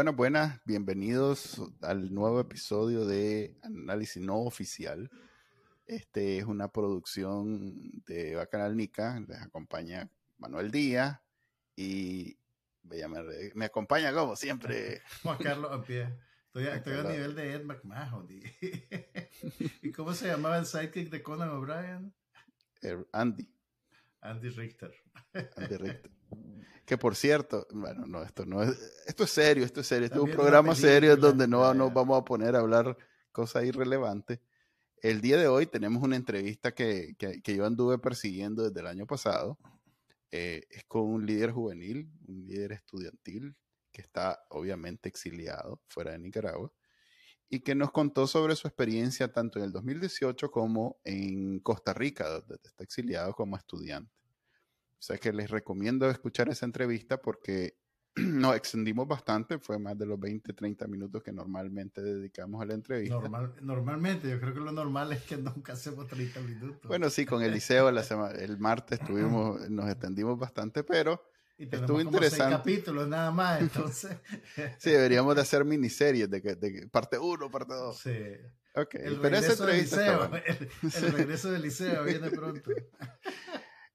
Buenas, buenas, bienvenidos al nuevo episodio de Análisis No Oficial. Este es una producción de Bacanal Nica, les acompaña Manuel Díaz y me, me acompaña como siempre. Juan Carlos a pie. Estoy, estoy a nivel de Ed McMahon. ¿Y cómo se llamaba el sidekick de Conan O'Brien? Er, Andy. Andy Richter. Andy Richter. Que por cierto, bueno, no, esto no es, esto es serio, esto es serio, esto es un programa serio donde no nos vamos a poner a hablar cosas irrelevantes. El día de hoy tenemos una entrevista que, que, que yo anduve persiguiendo desde el año pasado. Eh, es con un líder juvenil, un líder estudiantil que está obviamente exiliado fuera de Nicaragua y que nos contó sobre su experiencia tanto en el 2018 como en Costa Rica, donde está exiliado como estudiante. O sea que les recomiendo escuchar esa entrevista porque nos extendimos bastante, fue más de los 20, 30 minutos que normalmente dedicamos a la entrevista. normalmente, yo creo que lo normal es que nunca hacemos 30 minutos. Bueno, sí, con Eliseo la el martes tuvimos, nos extendimos bastante, pero estuvo interesante. capítulos nada más, entonces. sí, deberíamos de hacer miniseries de, que, de parte 1, parte 2. Sí. Okay. El, regreso del liceo, el regreso del liceo viene pronto.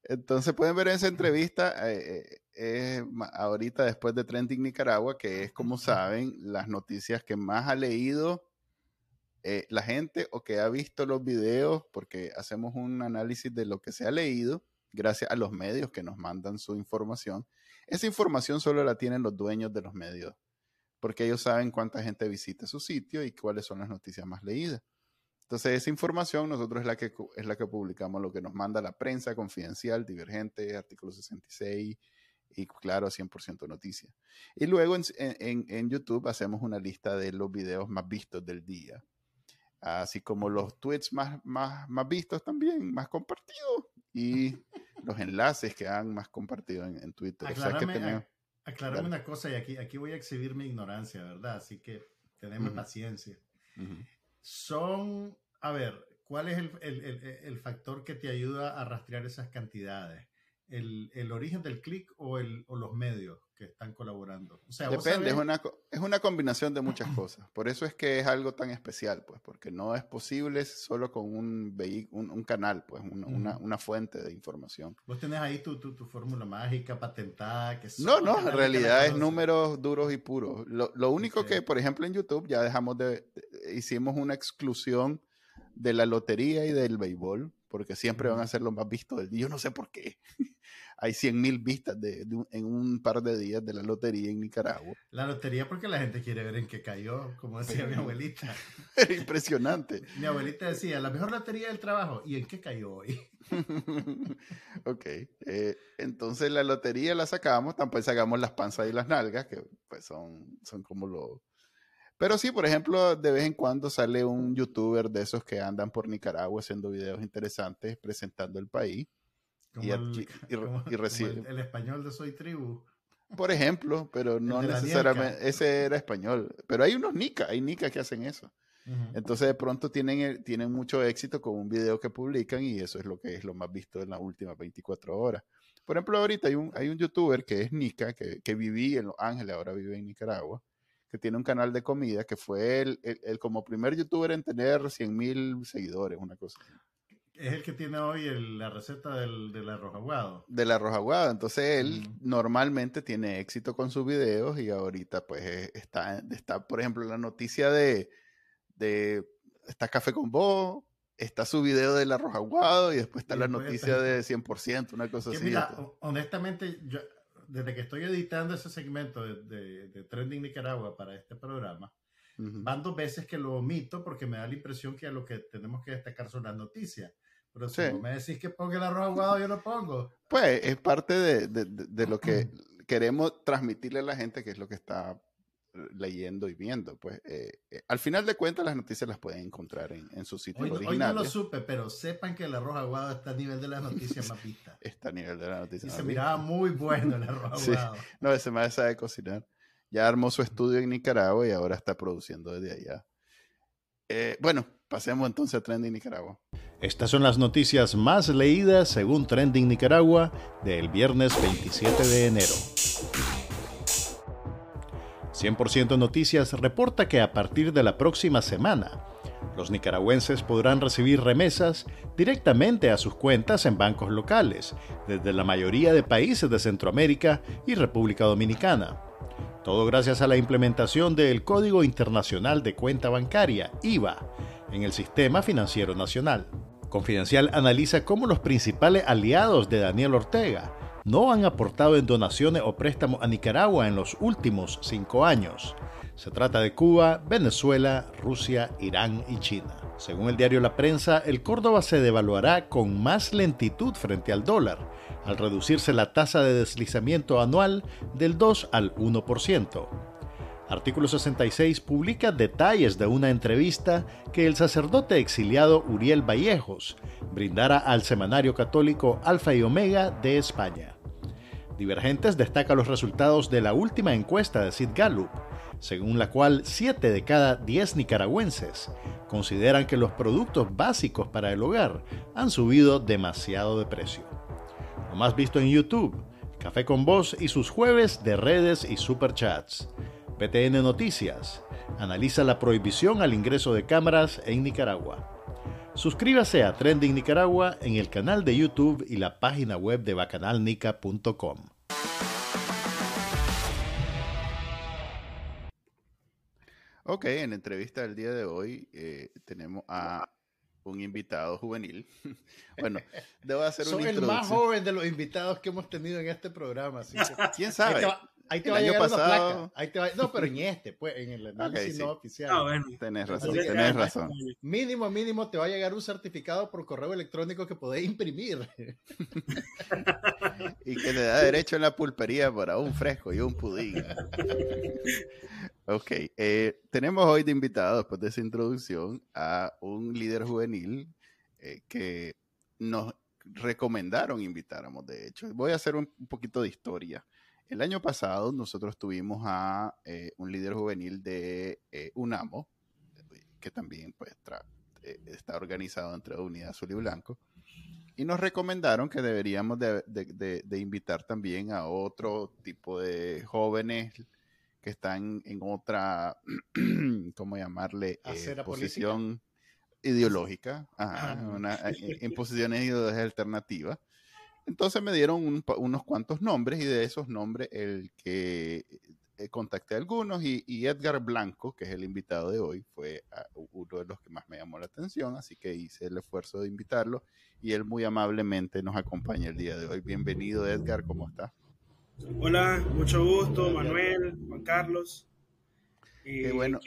Entonces pueden ver esa entrevista eh, eh, ahorita después de Trending Nicaragua, que es como saben las noticias que más ha leído eh, la gente o que ha visto los videos, porque hacemos un análisis de lo que se ha leído gracias a los medios que nos mandan su información. Esa información solo la tienen los dueños de los medios, porque ellos saben cuánta gente visita su sitio y cuáles son las noticias más leídas. Entonces, esa información nosotros es la que, es la que publicamos, lo que nos manda la prensa confidencial, divergente, artículo 66 y claro, 100% noticias. Y luego en, en, en, YouTube hacemos una lista de los videos más vistos del día, así como los tweets más, más, más vistos también, más compartidos y los enlaces que han más compartido en, Twitter. Aclárame, una cosa y aquí, aquí voy a exhibir mi ignorancia, ¿verdad? Así que tenemos paciencia son, a ver, ¿cuál es el, factor que te ayuda a rastrear esas cantidades? ¿El, origen del clic o, o los medios que están colaborando? Depende, es, una, es una combinación de muchas cosas. Por eso es que es algo tan especial, pues, porque no es posible solo con un, un, un canal, pues, una, una, fuente de información. Vos tenés ahí tu, tu, tu fórmula mágica patentada. Que no, no, en realidad es números duros y puros. Lo, lo único que, por ejemplo, en YouTube ya dejamos de, hicimos una exclusión de la lotería y del béisbol, porque siempre van a ser los más vistos del día. Yo no sé por qué. Hay 100 mil vistas de, en un par de días de la lotería en Nicaragua. La lotería porque la gente quiere ver en qué cayó, como decía mi abuelita. Impresionante. mi abuelita decía, la mejor lotería del trabajo, ¿y en qué cayó hoy? ok, eh, entonces la lotería la sacamos, tampoco sacamos las panzas y las nalgas, que pues son, son como los pero sí, por ejemplo, de vez en cuando sale un youtuber de esos que andan por Nicaragua haciendo videos interesantes presentando el país. y, el, recibe. el, español de Soy Tribu. Por ejemplo, pero no necesariamente. Ese era español. Pero hay unos nica, hay nica que hacen eso. Entonces de pronto tienen, tienen mucho éxito con un video que publican y eso es lo que es lo más visto en las últimas 24 horas. Por ejemplo, ahorita hay un, hay un youtuber que es Nica, que, que vivía en Los Ángeles, ahora vive en Nicaragua que tiene un canal de comida, que fue el, el, como primer youtuber en tener 100 mil seguidores, una cosa. Es el que tiene hoy la receta del, del arroz aguado. Del arroz aguado. Entonces él normalmente tiene éxito con sus videos y ahorita pues eh, está, está por ejemplo, la noticia de, de está Café con Vos, está su video del arroz aguado y después está la noticia de 100%, una cosa así. Mira, honestamente, yo, desde que estoy editando ese segmento de, de, Trending Nicaragua para este programa, van dos veces que lo omito porque me da la impresión que a lo que tenemos que destacar son las noticias. Pero si me decís que ponga el arroz aguado, yo lo pongo. Pues es parte de, de, de lo que queremos transmitirle a la gente, que es lo que está leyendo y viendo. Pues eh, eh, al final de cuentas las noticias las pueden encontrar en, en su sitio original. Hoy no lo supe, pero sepan que el arroz aguado está a nivel de las noticias más vistas. Está a nivel de las noticias. Y se miraba muy bueno el arroz aguado. No, ese más sabe cocinar. Ya armó su estudio en Nicaragua y ahora está produciendo desde allá. Eh, bueno, pasemos entonces a Trending Nicaragua. Estas son las noticias más leídas según Trending Nicaragua del viernes 27 de enero. 100% Noticias reporta que a partir de la próxima semana, los nicaragüenses podrán recibir remesas directamente a sus cuentas en bancos locales, desde la mayoría de países de Centroamérica y República Dominicana. Todo gracias a la implementación del Código Internacional de Cuenta Bancaria, IVA, en el Sistema Financiero Nacional. Confidencial analiza cómo los principales aliados de Daniel Ortega no han aportado en donaciones o préstamos a Nicaragua en los últimos cinco años. Se trata de Cuba, Venezuela, Rusia, Irán y China. Según el diario La Prensa, el Córdoba se devaluará con más lentitud frente al dólar, al reducirse la tasa de deslizamiento anual del 2 al 1%. Artículo 66 publica detalles de una entrevista que el sacerdote exiliado Uriel Vallejos brindara al semanario católico Alfa y Omega de España. Divergentes destaca los resultados de la última encuesta de Sid Gallup, según la cual 7 de cada 10 nicaragüenses consideran que los productos básicos para el hogar han subido demasiado de precio. Lo más visto en YouTube, Café con Voz y sus jueves de redes y superchats. PTN Noticias analiza la prohibición al ingreso de cámaras en Nicaragua. Suscríbase a Trending Nicaragua en el canal de YouTube y la página web de bacanalnica.com. Ok, en la entrevista del día de hoy eh, tenemos a un invitado juvenil. bueno, debo hacer Soy el más joven de los invitados que hemos tenido en este programa. ¿Quién sabe? Ahí te va a llegar pasado... Ahí te va... No, pero en este, pues, en el análisis no oficial. Ah, bueno. Tenés razón, tenés razón. Mínimo, mínimo te va a llegar un certificado por correo electrónico que podés imprimir. y que te da derecho en la pulpería para un fresco y un pudín. ok, eh, tenemos hoy de invitado, después de esa introducción, a un líder juvenil eh, que nos recomendaron invitáramos, de hecho. Voy a hacer un poquito de historia. El año pasado nosotros tuvimos a eh, un líder juvenil de eh, UNAMO, que también pues, eh, está organizado entre Unidad Azul y Blanco, y nos recomendaron que deberíamos de, invitar también a otro tipo de jóvenes que están en otra, ¿cómo llamarle? posición ideológica, en, posiciones ideológicas alternativas. Entonces me dieron unos cuantos nombres y de esos nombres el que eh, contacté a algunos y, Edgar Blanco, que es el invitado de hoy, fue uno de los que más me llamó la atención, así que hice el esfuerzo de invitarlo y él muy amablemente nos acompaña el día de hoy. Bienvenido Edgar, ¿cómo está? Hola, mucho gusto, Manuel, Juan Carlos. qué bueno.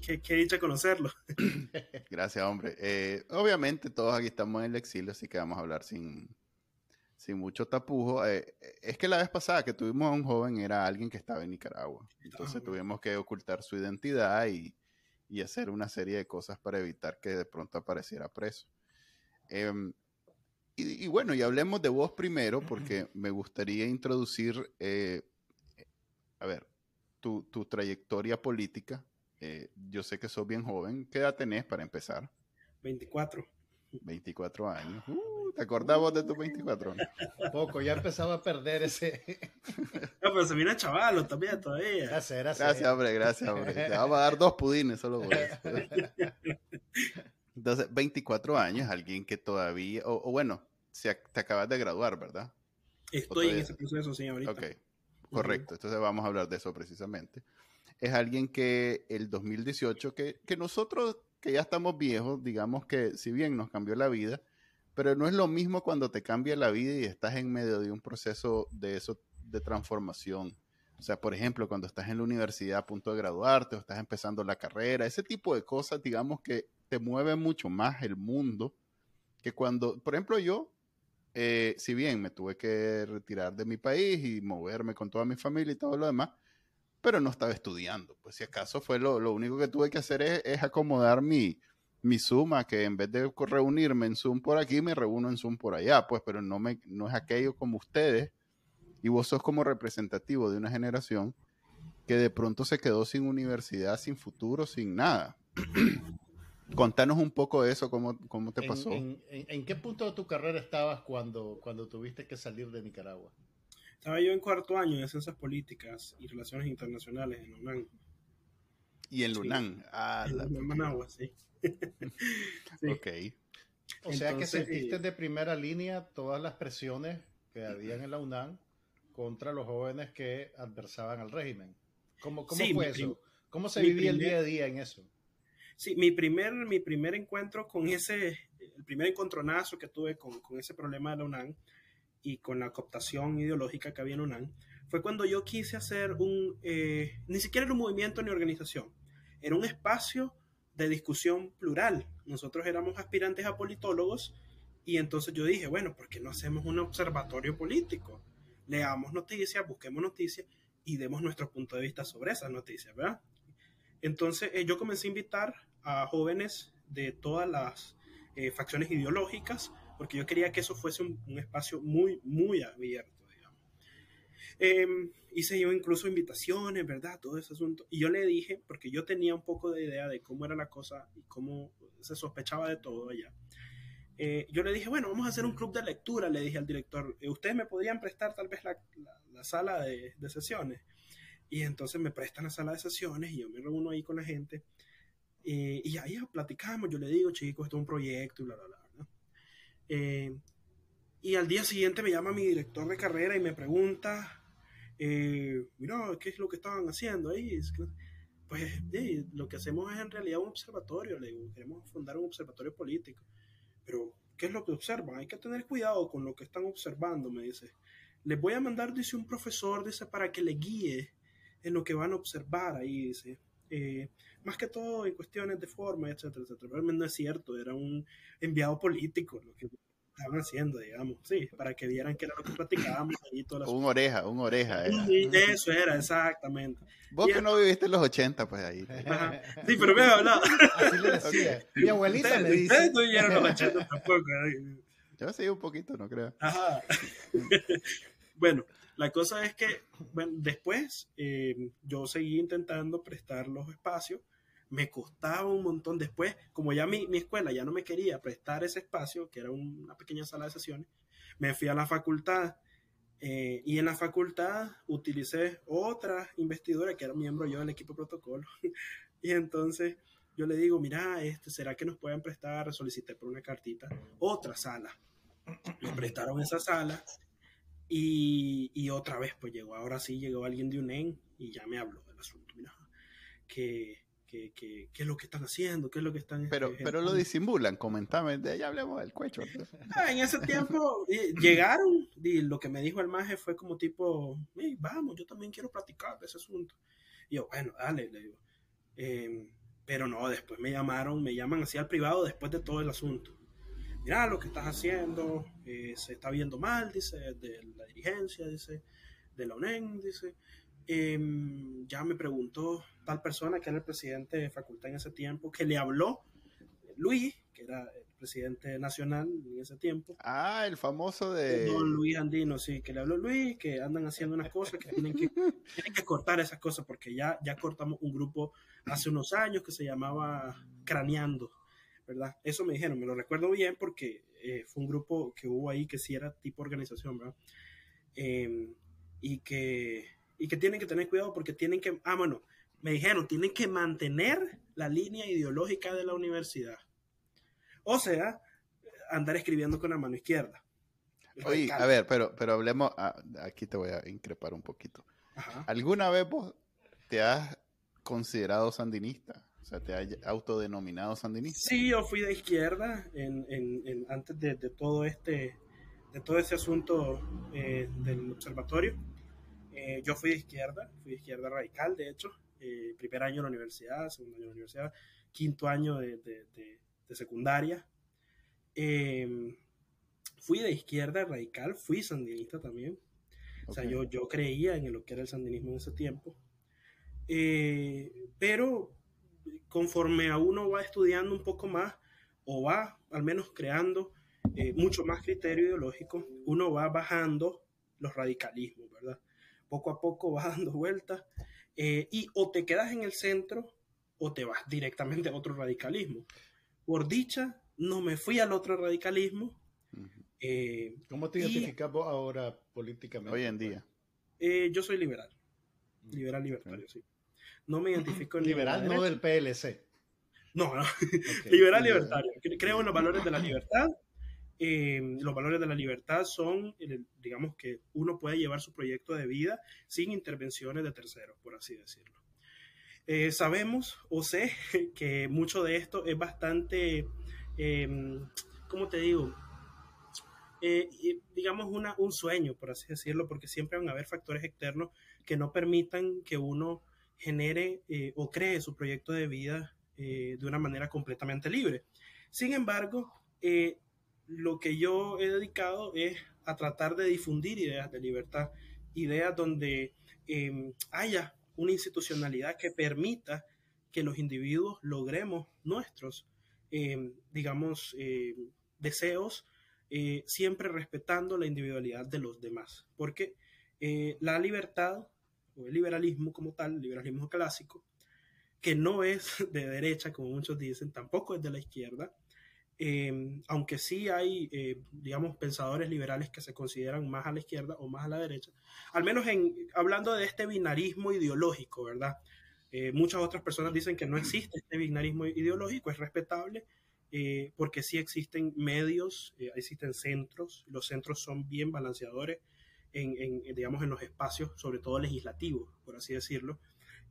Qué, dicha conocerlo. Gracias, hombre. Eh, obviamente todos aquí estamos en el exilio, así que vamos a hablar sin, sin mucho tapujo. Eh, es que la vez pasada que tuvimos a un joven era alguien que estaba en Nicaragua. Entonces tuvimos que ocultar su identidad y, hacer una serie de cosas para evitar que de pronto apareciera preso. Em, y, bueno, y hablemos de vos primero porque me gustaría introducir, eh, a ver, tu, trayectoria política. Eh, yo sé que sos bien joven. ¿Qué edad tenés para empezar? 24. 24 años. Uh, ¿Te acordabas de tus 24? Poco, ya empezaba a perder ese. No, pero se viene chavalo también todavía. Gracias, gracias. Gracias, hombre, gracias, hombre. Te vamos a dar dos pudines solo por eso. Entonces, 24 años, alguien que todavía, o, bueno, si te acabas de graduar, ¿verdad? Estoy en ese proceso, señorita. Ok, correcto. Entonces vamos a hablar de eso precisamente. Es alguien que el 2018, que, que nosotros que ya estamos viejos, digamos que si bien nos cambió la vida, pero no es lo mismo cuando te cambia la vida y estás en medio de un proceso de eso de transformación. O sea, por ejemplo, cuando estás en la universidad a punto de graduarte o estás empezando la carrera, ese tipo de cosas, digamos que te mueve mucho más el mundo que cuando, por ejemplo, yo, eh, si bien me tuve que retirar de mi país y moverme con toda mi familia y todo lo demás, pero no estaba estudiando. Pues si acaso fue lo, lo único que tuve que hacer es, acomodar mi, mi Zoom que en vez de reunirme en Zoom por aquí, me reúno en Zoom por allá, pues, pero no, me, no es aquello como ustedes, y vos sos como representativo de una generación que de pronto se quedó sin universidad, sin futuro, sin nada. Contanos un poco de eso, cómo, cómo te pasó. En, en, qué punto de tu carrera estabas cuando, cuando tuviste que salir de Nicaragua? Estaba yo en cuarto año de Ciencias Políticas y Relaciones Internacionales en UNAM. Y en Lunán. Ah, en Managua, sí. Ok. O sea que sentiste de primera línea todas las presiones que habían en la UNAM contra los jóvenes que adversaban al régimen. ¿Cómo, cómo fue eso? ¿Cómo se vivía el día a día en eso? Sí, mi primer, mi primer encuentro con ese, el primer encontronazo que tuve con, con ese problema de la UNAM y con la cooptación ideológica que había en UNAM, fue cuando yo quise hacer un, eh, ni siquiera era un movimiento ni organización, era un espacio de discusión plural. Nosotros éramos aspirantes a politólogos y entonces yo dije, bueno, ¿por qué no hacemos un observatorio político? Leamos noticias, busquemos noticias y demos nuestro punto de vista sobre esas noticias, ¿verdad? Entonces eh, yo comencé a invitar a jóvenes de todas las eh, facciones ideológicas, porque yo quería que eso fuese un, espacio muy, muy abierto, digamos. Em, hice yo incluso invitaciones, ¿verdad? Todo ese asunto. Y yo le dije, porque yo tenía un poco de idea de cómo era la cosa y cómo se sospechaba de todo allá. Eh, yo le dije, bueno, vamos a hacer un club de lectura, le dije al director, eh, ustedes me podrían prestar tal vez la, la, sala de, de, sesiones. Y entonces me prestan la sala de sesiones y yo me reúno ahí con la gente. Eh, y ahí platicamos, yo le digo, chicos, esto es un proyecto y bla, bla, bla. Y al día siguiente me llama mi director de carrera y me pregunta, mira, ¿qué es lo que estaban haciendo ahí? Pues lo que hacemos es en realidad un observatorio, le digo, queremos fundar un observatorio político. Pero, ¿qué es lo que observan? Hay que tener cuidado con lo que están observando, me dice. Les voy a mandar, dice un profesor, dice, para que le guíe en lo que van a observar ahí, dice. Eh, más que todo en cuestiones de forma, etcétera, etcétera. Pero no es cierto, era un enviado político lo que estaban haciendo, digamos, sí, para que vieran que era lo que platicábamos ahí. Todas un oreja, un oreja. eso era, exactamente. Vos que no viviste en los 80, pues ahí. Sí, pero me hablado. Así le decía. Mi abuelita me dice. Ustedes no vivieron los 80 tampoco. Yo sí, un poquito, no creo. Ajá. bueno, la cosa es que, bueno, después eh, yo seguí intentando prestar los espacios me costaba un montón después, como ya mi, mi escuela ya no me quería prestar ese espacio, que era una pequeña sala de sesiones, me fui a la facultad eh, y en la facultad utilicé otra investidora que era miembro yo del equipo protocolo. y entonces yo le digo, mira, este, ¿será que nos pueden prestar? Solicité por una cartita otra sala. Me prestaron esa sala y, y, otra vez, pues llegó, ahora sí llegó alguien de UNEN y ya me habló del asunto. Mira, que qué, qué, qué, es lo que están haciendo, qué es lo que están... Pero, este, pero lo disimulan, comentame, de ya hablemos del cuecho. Ah, en ese tiempo llegaron y lo que me dijo el maje fue como tipo, vamos, yo también quiero platicar de ese asunto. Y yo, bueno, dale, le digo. Em, pero no, después me llamaron, me llaman así al privado después de todo el asunto. Mira, lo que estás haciendo eh, se está viendo mal, dice, de la dirigencia, dice, de la UNEN, dice. Em, ya me preguntó tal persona que era el presidente de facultad en ese tiempo, que le habló Luis, que era el presidente nacional en ese tiempo. Ah, el famoso de... Don Luis Andino, sí, que le habló Luis, que andan haciendo unas cosas, que tienen que, tienen que cortar esas cosas, porque ya, ya cortamos un grupo hace unos años que se llamaba Craneando, ¿verdad? Eso me dijeron, me lo recuerdo bien porque eh, fue un grupo que hubo ahí que sí era tipo organización, ¿verdad? Em, y que y que tienen que tener cuidado porque tienen que, ah, bueno, me dijeron, tienen que mantener la línea ideológica de la universidad. O sea, andar escribiendo con la mano izquierda. Oye, a ver, pero, pero hablemos, ah, aquí te voy a increpar un poquito. ¿Alguna vez vos te has considerado sandinista? O sea, ¿te has autodenominado sandinista? Sí, yo fui de izquierda en, en, antes de, de, todo este de todo ese asunto eh, del observatorio. Eh, yo fui de izquierda, fui de izquierda radical, de hecho, eh, primer año de la universidad, segundo año de la universidad, quinto año de, de, secundaria. Em, fui de izquierda radical, fui sandinista también. O sea, yo, yo creía en lo que era el sandinismo en ese tiempo. Eh, pero conforme a uno va estudiando un poco más, o va al menos creando mucho más criterio ideológico, uno va bajando los radicalismos, ¿verdad? Poco a poco vas dando vueltas eh, y o te quedas en el centro o te vas directamente a otro radicalismo. Por dicha, no me fui al otro radicalismo Eh, ¿Cómo te identificas vos ahora políticamente? Hoy en día. Eh, yo soy liberal. Liberal libertario, sí. No me identifico en Liberal no del PLC. No, no. liberal libertario. Creo en los valores de la libertad. Eh, los valores de la libertad son, digamos, que uno puede llevar su proyecto de vida sin intervenciones de terceros, por así decirlo. sabemos o sé que mucho de esto es bastante, eh, ¿cómo te digo? Eh, digamos, una, un sueño, por así decirlo, porque siempre van a haber factores externos que no permitan que uno genere eh, o cree su proyecto de vida eh, de una manera completamente libre. Sin embargo, lo que yo he dedicado es a tratar de difundir ideas de libertad, ideas donde em, haya una institucionalidad que permita que los individuos logremos nuestros, em, digamos, deseos eh, siempre respetando la individualidad de los demás, porque eh, la libertad o el liberalismo como tal, el liberalismo clásico, que no es de derecha, como muchos dicen, tampoco es de la izquierda, eh, aunque sí hay, digamos, pensadores liberales que se consideran más a la izquierda o más a la derecha, al menos en, hablando de este binarismo ideológico, ¿verdad? muchas otras personas dicen que no existe este binarismo ideológico, es respetable, eh, porque sí existen medios, eh, existen centros, los centros son bien balanceadores en, digamos, en los espacios, sobre todo legislativos, por así decirlo.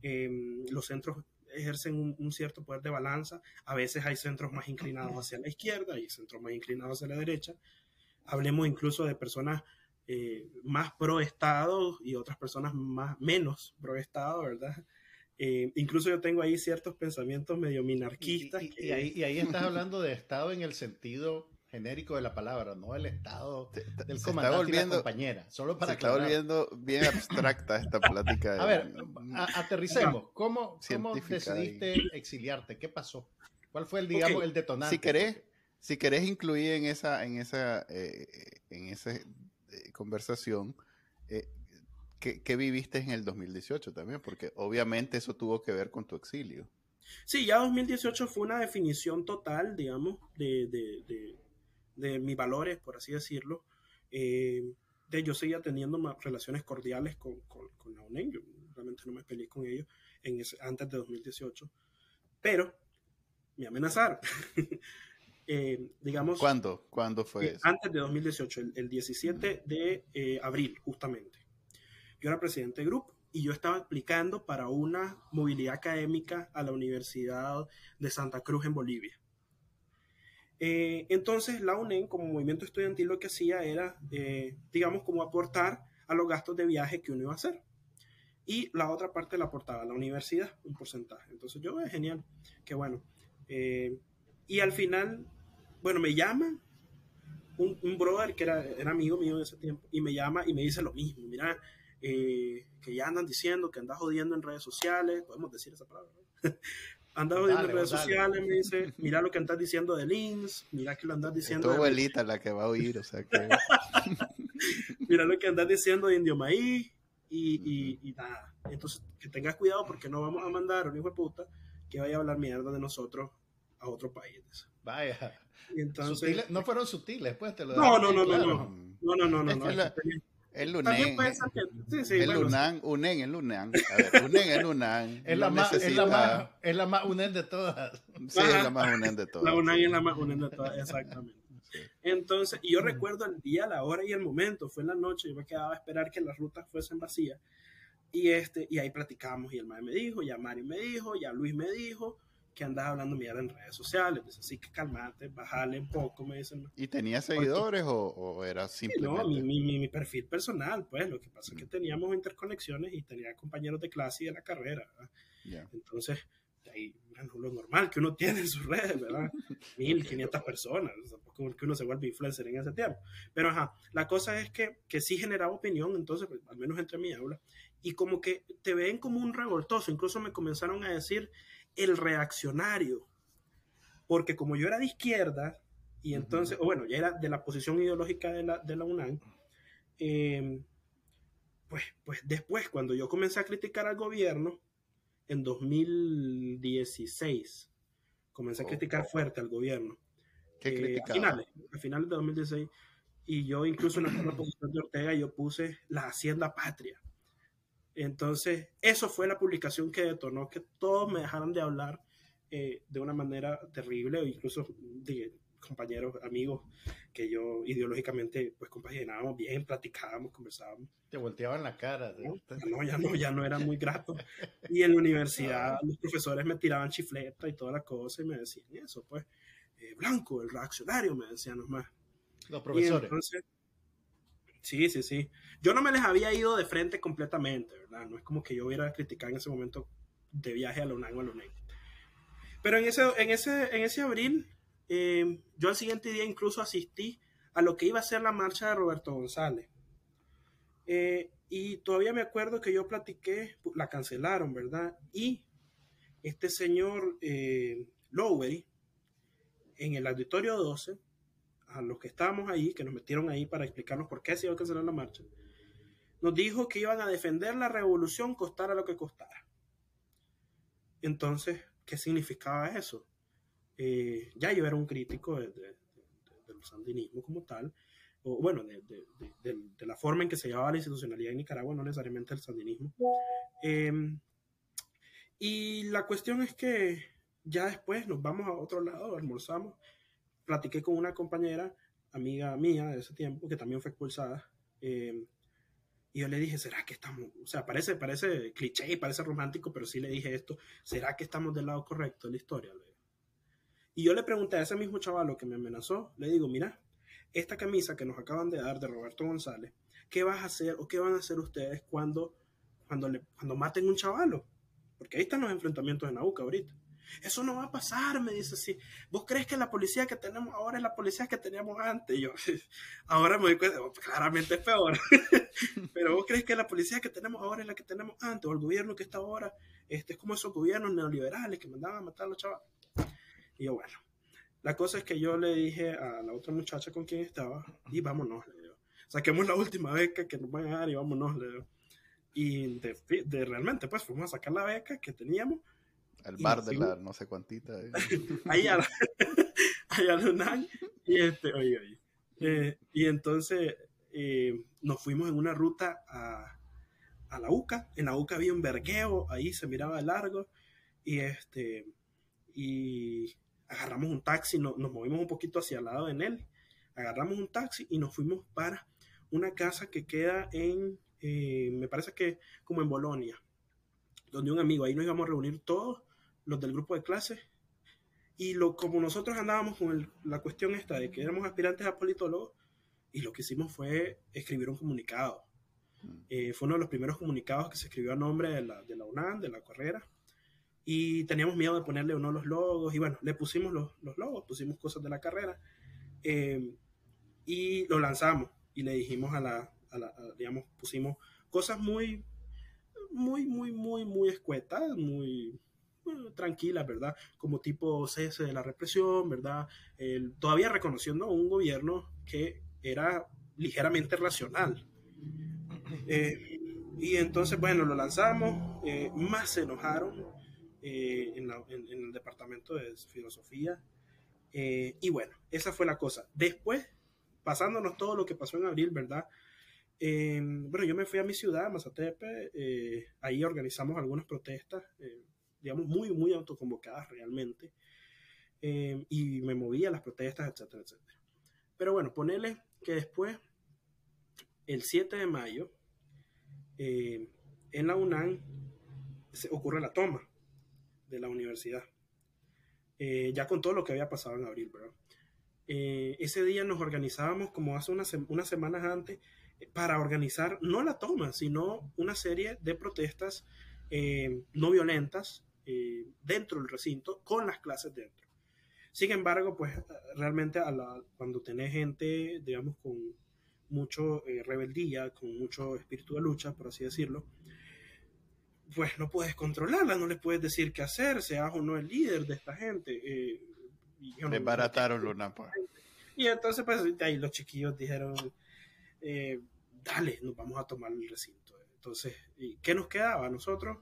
Em, los centros ejercen un, cierto poder de balanza, a veces hay centros más inclinados hacia la izquierda y centros más inclinados hacia la derecha. Hablemos incluso de personas eh, más pro Estado y otras personas más, menos pro Estado, ¿verdad? Eh, incluso yo tengo ahí ciertos pensamientos medio minarquistas. Y, ahí, estás hablando de Estado en el sentido genérico de la palabra, no el Estado del comandante y la compañera. Solo para se está volviendo bien abstracta esta plática. a ver, aterricemos. ¿Cómo, ¿cómo decidiste exiliarte? ¿Qué pasó? ¿Cuál fue el, digamos, el detonante? Si querés, si querés incluir en esa, en esa, eh, en esa eh, conversación, ¿Qué, viviste en el 2018 también? Porque obviamente eso tuvo que ver con tu exilio. Sí, ya 2018 fue una definición total, digamos, de, de, de, mis valores, por así decirlo. Eh, de yo seguía teniendo relaciones cordiales con, con, con, la UNED, yo realmente no me peleé con ellos en ese, antes de 2018, pero me amenazaron. eh, digamos. ¿Cuándo? ¿Cuándo fue eso? Antes de 2018, el, 17 de eh, abril, justamente. Yo era presidente de grupo y yo estaba aplicando para una movilidad académica a la Universidad de Santa Cruz en Bolivia. Eh, entonces la UNEN como movimiento estudiantil lo que hacía era, eh, digamos, como aportar a los gastos de viaje que uno iba a hacer. Y la otra parte la aportaba la universidad, un porcentaje. Entonces yo, es eh, genial, qué bueno. y al final, bueno, me llama un, un brother que era, era, amigo mío en ese tiempo y me llama y me dice lo mismo, mira, eh, que ya andan diciendo que andas jodiendo en redes sociales, podemos decir esa palabra, andaba dale, viendo en redes sociales, me dice, mira lo que andas diciendo de Lins, mira que lo andas diciendo... Es tu abuelita la que va a oír, o sea que... mira lo que andas diciendo de Indio Maíz y, y, y, nada. Entonces, que tengas cuidado porque no vamos a mandar a un hijo de puta que vaya a hablar mierda de nosotros a otro país. Vaya. Y entonces, No fueron sutiles, pues te lo No, no, no, no, no. No, no, no, no. no, no. La, el Lunen. Sí, sí, el Lunan, Unen, el Lunan. A ver, Unen, el Lunan. Es la, más, es, la más, es la más Unen de todas. Sí, es la más Unen de todas. La Unan es la más Unen de todas, exactamente. Entonces, yo recuerdo el día, la hora y el momento, fue en la noche, yo me quedaba a esperar que las rutas fuesen vacías. Y, este, y ahí platicamos, y el Mae me dijo, ya Mario me dijo, ya Luis me dijo, que andas hablando mierda en redes sociales. Dice, así que calmate, bájale un poco, me dicen. ¿Y tenía seguidores o, era simplemente? no, mi, mi, mi, perfil personal, pues. Lo que pasa es que mm. teníamos interconexiones y tenía compañeros de clase y de la carrera. Entonces, ahí, lo normal que uno tiene en sus redes, ¿verdad? 1500 personas, tampoco que uno se vuelve influencer en ese tiempo. Pero ajá, la cosa es que, que sí generaba opinión, entonces, pues, al menos entre mi aula, y como que te ven como un revoltoso, incluso me comenzaron a decir el reaccionario, porque como yo era de izquierda, y entonces, o bueno, ya era de la posición ideológica de la, de la UNAM, em, pues, pues después, cuando yo comencé a criticar al gobierno, en 2016, comencé a criticar fuerte al gobierno. ¿Qué eh, a finales, a finales de 2016. y yo incluso en la proposición de Ortega yo puse la Hacienda Patria. Entonces, eso fue la publicación que detonó que todos me dejaran de hablar eh, de una manera terrible, o incluso de compañeros, amigos que yo ideológicamente pues compaginábamos bien, platicábamos, conversábamos. Te volteaban la cara. No, ya no, ya no era muy grato. Y en la universidad los profesores me tiraban chifleta y toda la cosa y me decían eso, pues, eh, Blanco, el reaccionario, me decían nomás. Los profesores. Sí, sí, sí. Yo no me les había ido de frente completamente, ¿verdad? No es como que yo hubiera criticado en ese momento de viaje a la o a la. Pero en ese, en ese, en ese abril, eh, yo al siguiente día incluso asistí a lo que iba a ser la marcha de Roberto González. Eh, y todavía me acuerdo que yo platiqué, la cancelaron, ¿verdad? Y este señor eh, Lowery, en el auditorio 12, a los que estábamos ahí, que nos metieron ahí para explicarnos por qué se iba a cancelar la marcha, nos dijo que iban a defender la revolución costara lo que costara. Entonces, ¿qué significaba eso? Eh, ya yo era un crítico del sandinismo como tal, o bueno, de, la forma en que se llevaba la institucionalidad en Nicaragua, no necesariamente el sandinismo. Em, y la cuestión es que ya después nos vamos a otro lado, almorzamos platiqué con una compañera, amiga mía de ese tiempo, que también fue expulsada. Eh, y yo le dije, ¿será que estamos? O sea, parece, parece cliché parece romántico, pero sí le dije esto, ¿será que estamos del lado correcto de la historia? Y yo le pregunté a ese mismo chaval que me amenazó, le digo, mira, esta camisa que nos acaban de dar de Roberto González, ¿qué vas a hacer o qué van a hacer ustedes cuando, cuando, le, cuando maten un chavalo? Porque ahí están los enfrentamientos en AUCA ahorita. Eso no va a pasar, me dice así. ¿Vos crees que la policía que tenemos ahora es la policía que teníamos antes? Y yo, ahora me doy cuenta, oh, claramente es peor. Pero vos crees que la policía que tenemos ahora es la que tenemos antes, o el gobierno que está ahora este, es como esos gobiernos neoliberales que mandaban a matar a los chavales. Y yo, bueno, la cosa es que yo le dije a la otra muchacha con quien estaba, y vámonos, le digo. Saquemos la última beca que nos van a dar y vámonos, le digo. Y de, de realmente, pues fuimos a sacar la beca que teníamos el bar de la no sé cuantita. Eh. ahí a la, Y, este, oye, oye. Eh, y entonces eh, nos fuimos en una ruta a, a, la UCA. En la UCA había un vergueo, ahí se miraba de largo. Y este y agarramos un taxi, nos movimos un poquito hacia el lado de él. Agarramos un taxi y nos fuimos para una casa que queda en, me parece que como en Bolonia, donde un amigo, ahí nos íbamos a reunir todos los del grupo de clase. Y lo, como nosotros andábamos con la cuestión esta de que éramos aspirantes a politólogos, y lo que hicimos fue escribir un comunicado. Mm. Eh, fue uno de los primeros comunicados que se escribió a nombre de la, de la UNAM, de la carrera. Y teníamos miedo de ponerle o no los logos. Y bueno, le pusimos los, los logos, pusimos cosas de la carrera. Eh, y lo lanzamos. Y le dijimos a la, a la digamos, pusimos cosas muy, muy, muy, muy, muy escuetas, muy, tranquila, ¿verdad? Como tipo cese de la represión, ¿verdad? todavía reconociendo un gobierno que era ligeramente racional. Eh, y entonces, bueno, lo lanzamos, eh, más se enojaron eh, en, el departamento de filosofía. y bueno, esa fue la cosa. Después, pasándonos todo lo que pasó en abril, ¿verdad? bueno, yo me fui a mi ciudad, Mazatepe, ahí organizamos algunas protestas, digamos, muy, muy autoconvocadas realmente. Eh, y me movía las protestas, etcétera, etcétera. Pero bueno, ponerle que después, el 7 de mayo, eh, en la UNAM se ocurre la toma de la universidad. Eh, ya con todo lo que había pasado en abril, ¿verdad? ese día nos organizábamos como hace unas, unas semanas antes para organizar no la toma, sino una serie de protestas no violentas eh, dentro del recinto con las clases dentro. Sin embargo, pues realmente a la, cuando tenés gente, digamos, con mucho eh, rebeldía, con mucho espíritu de lucha, por así decirlo, pues no puedes controlarla, no les puedes decir qué hacer, seas o no el líder de esta gente. Eh, Desbarataron Luna. Pues. Y entonces, pues ahí los chiquillos dijeron, eh, dale, nos vamos a tomar el recinto. Entonces, ¿qué nos quedaba a nosotros?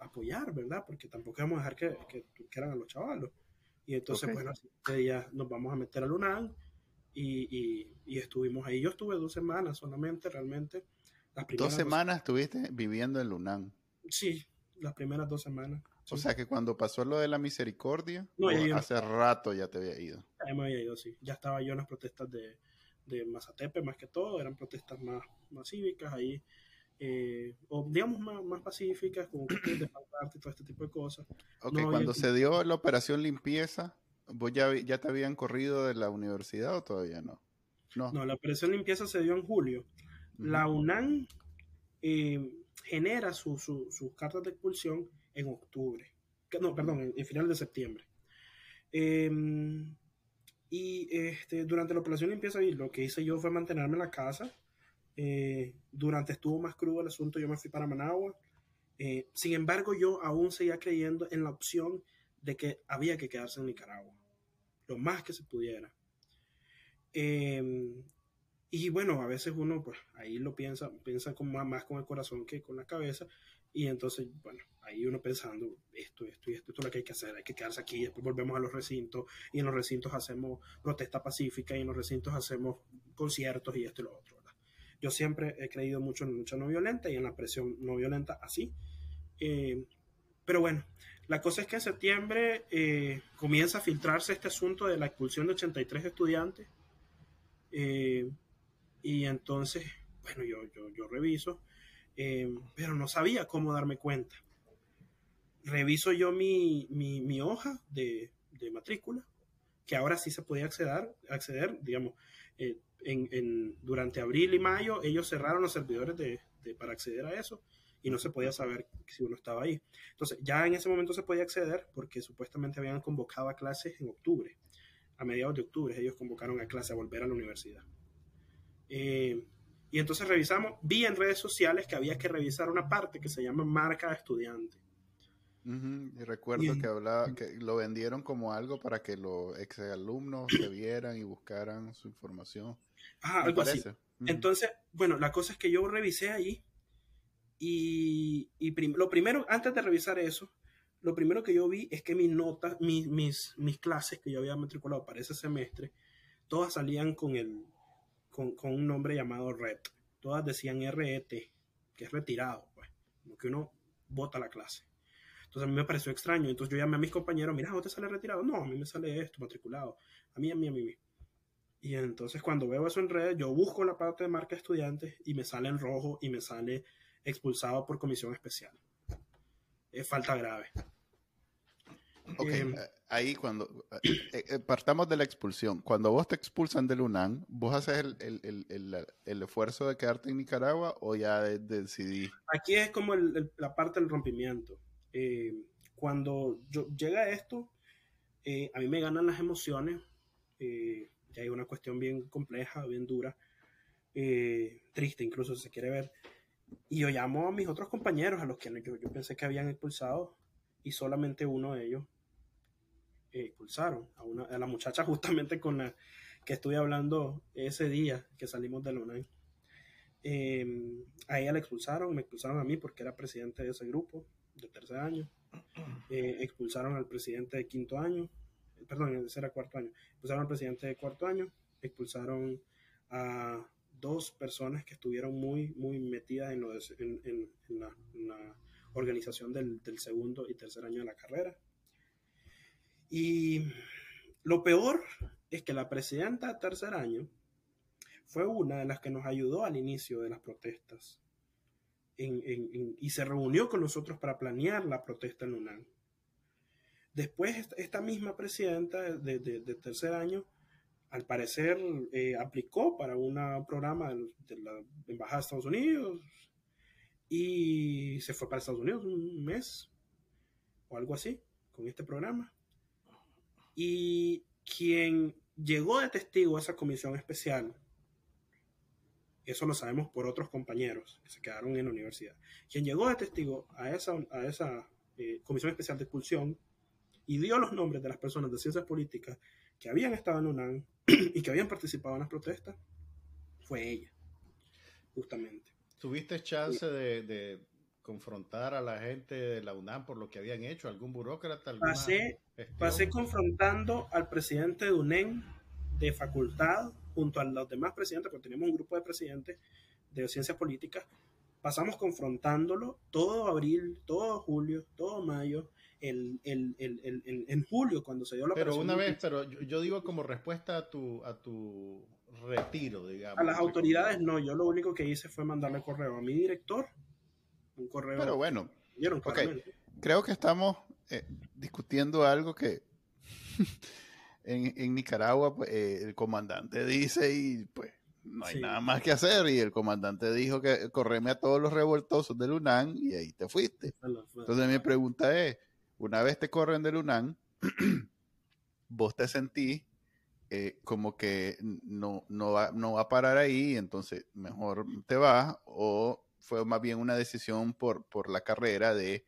Apoyar, ¿verdad? Porque tampoco vamos a dejar que, que, a los chavalos. Y entonces, bueno, este día nos vamos a meter al UNAM y, y, estuvimos ahí. Yo estuve dos semanas solamente, realmente. Las dos semanas estuviste viviendo en Lunán. Sí, las primeras dos semanas. O sea que cuando pasó lo de la misericordia, hace rato ya te había ido. Ya me había ido, sí. Ya estaba yo en las protestas de, de Mazatepe más que todo, eran protestas más, más cívicas ahí, eh, o digamos más, más pacíficas, como de y todo este tipo de cosas. Ok, cuando se dio la operación limpieza, ¿vos ya, ya te habían corrido de la universidad o todavía no? No, no la operación limpieza se dio en julio. La UNAM eh, genera sus cartas de expulsión en octubre. No, perdón, en, final de septiembre. Em, y este, durante la operación limpieza, lo que hice yo fue mantenerme en la casa. Eh, durante estuvo más crudo el asunto, yo me fui para Managua. Eh, sin embargo, yo aún seguía creyendo en la opción de que había que quedarse en Nicaragua, lo más que se pudiera. Em, y bueno, a veces uno, pues ahí lo piensa, piensa con más, con el corazón que con la cabeza. Y entonces, bueno, ahí uno pensando, esto, esto y esto, esto es lo que hay que hacer, hay que quedarse aquí, después volvemos a los recintos, y en los recintos hacemos protesta pacífica, y en los recintos hacemos conciertos y esto y lo otro. Yo siempre he creído mucho en la lucha no violenta y en la presión no violenta así. Eh, pero bueno, la cosa es que en septiembre eh, comienza a filtrarse este asunto de la expulsión de 83 estudiantes. Eh, y entonces, bueno, yo, yo, yo reviso pero no sabía cómo darme cuenta. Reviso yo mi, mi, hoja de, de, matrícula, que ahora sí se podía acceder, acceder digamos, eh, en, en, durante abril y mayo ellos cerraron los servidores de, de, para acceder a eso y no se podía saber si uno estaba ahí. Entonces, ya en ese momento se podía acceder porque supuestamente habían convocado a clases en octubre, a mediados de octubre, ellos convocaron a clase a volver a la universidad. Eh, y entonces revisamos, vi en redes sociales que había que revisar una parte que se llama marca estudiante. Y recuerdo que hablaba, que lo vendieron como algo para que los exalumnos se vieran y buscaran su información. Ah, algo así. Entonces, bueno, la cosa es que yo revisé ahí y, lo primero, antes de revisar eso, lo primero que yo vi es que mis notas, mis, mis, mis clases que yo había matriculado para ese semestre, todas salían con el, con, un nombre llamado RET. Todas decían RET, que es retirado, pues, como que uno vota la clase. Entonces a mí me pareció extraño. Entonces yo llamé a mis compañeros, mira, ¿dónde sale retirado? No, a mí me sale esto, matriculado. A mí, a mí, a mí. Y entonces cuando veo eso en redes, yo busco la parte de marca estudiantes y me sale en rojo y me sale expulsado por comisión especial. Es falta grave. Ok, em, eh, ahí cuando eh, eh, partamos de la expulsión, cuando vos te expulsan del UNAM, ¿vos haces el, el, el, el esfuerzo de quedarte en Nicaragua o ya decidí? Aquí es como la parte del rompimiento. cuando yo, llega esto, a mí me ganan las emociones, ya hay una cuestión bien compleja, bien dura, triste incluso si se quiere ver. Y yo llamo a mis otros compañeros, a los que yo, pensé que habían expulsado, y solamente uno de ellos expulsaron a, una, a la muchacha justamente con la que estuve hablando ese día que salimos de la em, a ella la expulsaron, me expulsaron a mí porque era presidente de ese grupo de tercer año. Eh, expulsaron al presidente de quinto año, perdón, ese era cuarto año. Expulsaron al presidente de cuarto año, expulsaron a dos personas que estuvieron muy, muy metidas en, lo en, la, organización del, del, segundo y tercer año de la carrera. Y lo peor es que la presidenta de tercer año fue una de las que nos ayudó al inicio de las protestas y se reunió con nosotros para planear la protesta en UNAM. Después, esta misma presidenta de, tercer año, al parecer, eh, aplicó para un programa de la Embajada de Estados Unidos y se fue para Estados Unidos un mes o algo así con este programa. Y quien llegó de testigo a esa comisión especial, eso lo sabemos por otros compañeros que se quedaron en la universidad, quien llegó de testigo a esa, a esa eh, comisión especial de expulsión y dio los nombres de las personas de ciencias políticas que habían estado en UNAM y que habían participado en las protestas, fue ella, justamente. ¿Tuviste chance de, confrontar a la gente de la UNAM por lo que habían hecho? ¿Algún burócrata? Pasé, pasé confrontando al presidente de UNEM de facultad junto a los demás presidentes, porque teníamos un grupo de presidentes de ciencias políticas, pasamos confrontándolo todo abril, todo julio, todo mayo, el, el, el, en julio cuando se dio la Pero una vez, pero yo, digo como respuesta a tu, a tu retiro, digamos. A las autoridades no, yo lo único que hice fue mandarle correo a mi director, un correo. Pero bueno, creo que estamos eh, discutiendo algo que en, en, Nicaragua pues, eh, el comandante dice y pues no hay nada más que hacer. Y el comandante dijo que correme a todos los revoltosos del UNAM y ahí te fuiste. Entonces mi pregunta es, una vez te corren del UNAM, vos te sentís eh, como que no, no, va, no va a parar ahí, entonces mejor te vas, o fue más bien una decisión por, por la carrera de,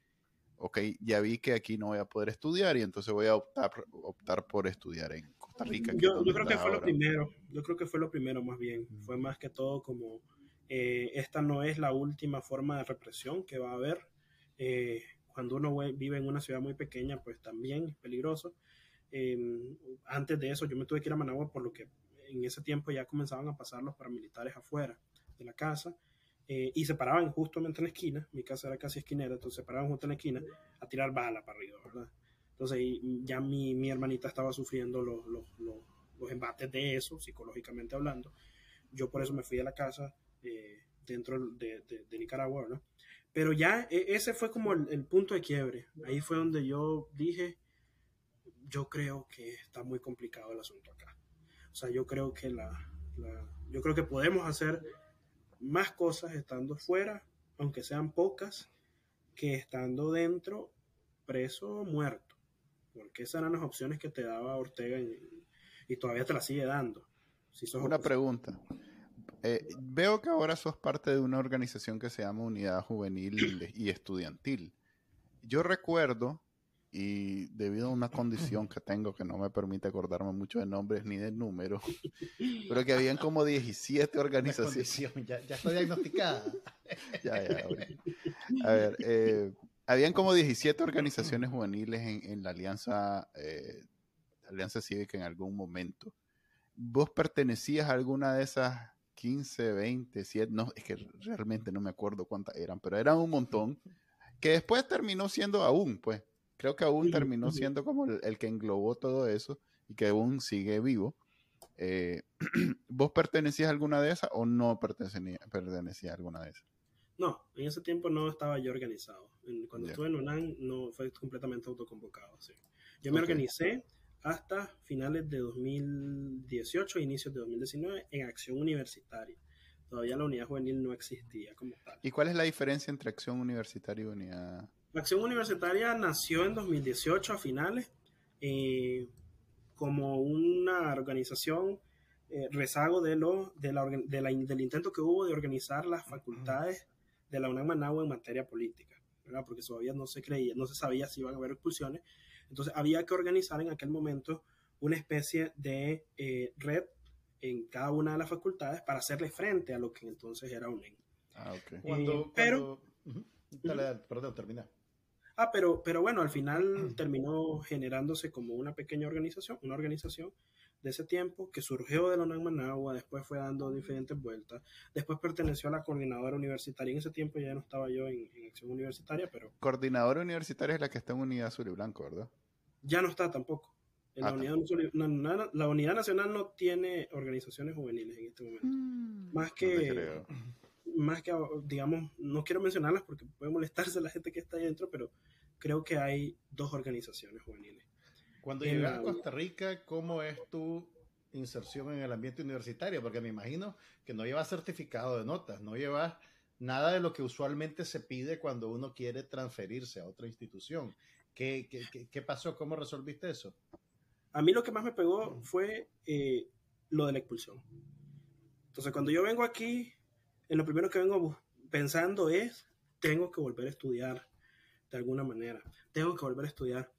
ok, ya vi que aquí no voy a poder estudiar y entonces voy a optar, optar por estudiar en Costa Rica. Yo, yo creo que fue lo primero, yo creo que fue lo primero más bien, fue más que todo como, eh, esta no es la última forma de represión que va a haber. Eh, cuando uno vive en una ciudad muy pequeña, pues también es peligroso. Em, antes de eso, yo me tuve que ir a Managua por lo que en ese tiempo ya comenzaban a pasar los paramilitares afuera de la casa eh, y se paraban justamente en la esquina. Mi casa era casi esquinera, entonces se paraban justo en la esquina a tirar bala para arriba, ¿verdad? Entonces ya mi, mi hermanita estaba sufriendo los, los, los, embates de eso, psicológicamente hablando. Yo por eso me fui a la casa eh, dentro de, de, de Nicaragua, ¿verdad? Pero ya e, ese fue como el, punto de quiebre. Ahí fue donde yo dije, yo creo que está muy complicado el asunto acá. O sea, yo creo que la, yo creo que podemos hacer más cosas estando fuera, aunque sean pocas, que estando dentro, preso o muerto. Porque esas eran las opciones que te daba Ortega y, todavía te las sigue dando. Si Una pregunta. Eh, veo que ahora sos parte de una organización que se llama Unidad Juvenil y Estudiantil. Yo recuerdo, y debido a una condición que tengo que no me permite acordarme mucho de nombres ni de números, pero que habían como 17 organizaciones. Ya, ya estoy diagnosticada. ya, ya, A ver, eh, habían como 17 organizaciones juveniles en, la Alianza, eh, Alianza Cívica en algún momento. ¿Vos pertenecías a alguna de esas 15, 20, 7, no, es que realmente no me acuerdo cuántas eran, pero eran un montón, que después terminó siendo aún, pues, creo que aún terminó siendo como el, que englobó todo eso y que aún sigue vivo. Eh, ¿Vos pertenecías a alguna de esas o no pertenecías, pertenecías a alguna de esas? No, en ese tiempo no estaba yo organizado. Cuando estuve en UNAM no fue completamente autoconvocado. Sí. Yo me organicé hasta finales de 2018, inicios de 2019, en acción universitaria. Todavía la unidad juvenil no existía como tal. ¿Y cuál es la diferencia entre acción universitaria y unidad? La acción universitaria nació en 2018 a finales eh, como una organización eh, rezago de lo, de la, del intento que hubo de organizar las facultades de la UNAM Managua en materia política, porque todavía no se creía, no se sabía si iban a haber expulsiones entonces había que organizar en aquel momento una especie de eh, red en cada una de las facultades para hacerle frente a lo que entonces era UNEN. Ah, ok. Eh, cuando, pero, perdón, termina. Ah, pero, pero bueno, al final terminó generándose como una pequeña organización, una organización de ese tiempo que surgió de la UNAM Managua, después fue dando diferentes vueltas, después perteneció a la coordinadora universitaria, en ese tiempo ya no estaba yo en, acción universitaria, pero... Coordinadora universitaria es la que está en Unidad Sur y Blanco, ¿verdad? Ya no está tampoco. la, ah, unidad, la, Unidad Nacional no tiene organizaciones juveniles en este momento. Mm. más que... más que, digamos, no quiero mencionarlas porque puede molestarse la gente que está ahí dentro, pero creo que hay dos organizaciones juveniles cuando llegas a Costa Rica, ¿cómo es tu inserción en el ambiente universitario? Porque me imagino que no llevas certificado de notas, no llevas nada de lo que usualmente se pide cuando uno quiere transferirse a otra institución. ¿Qué, qué, pasó? ¿Cómo resolviste eso? A mí lo que más me pegó fue eh, lo de la expulsión. Entonces, cuando yo vengo aquí, en lo primero que vengo pensando es, tengo que volver a estudiar de alguna manera. Tengo que volver a estudiar.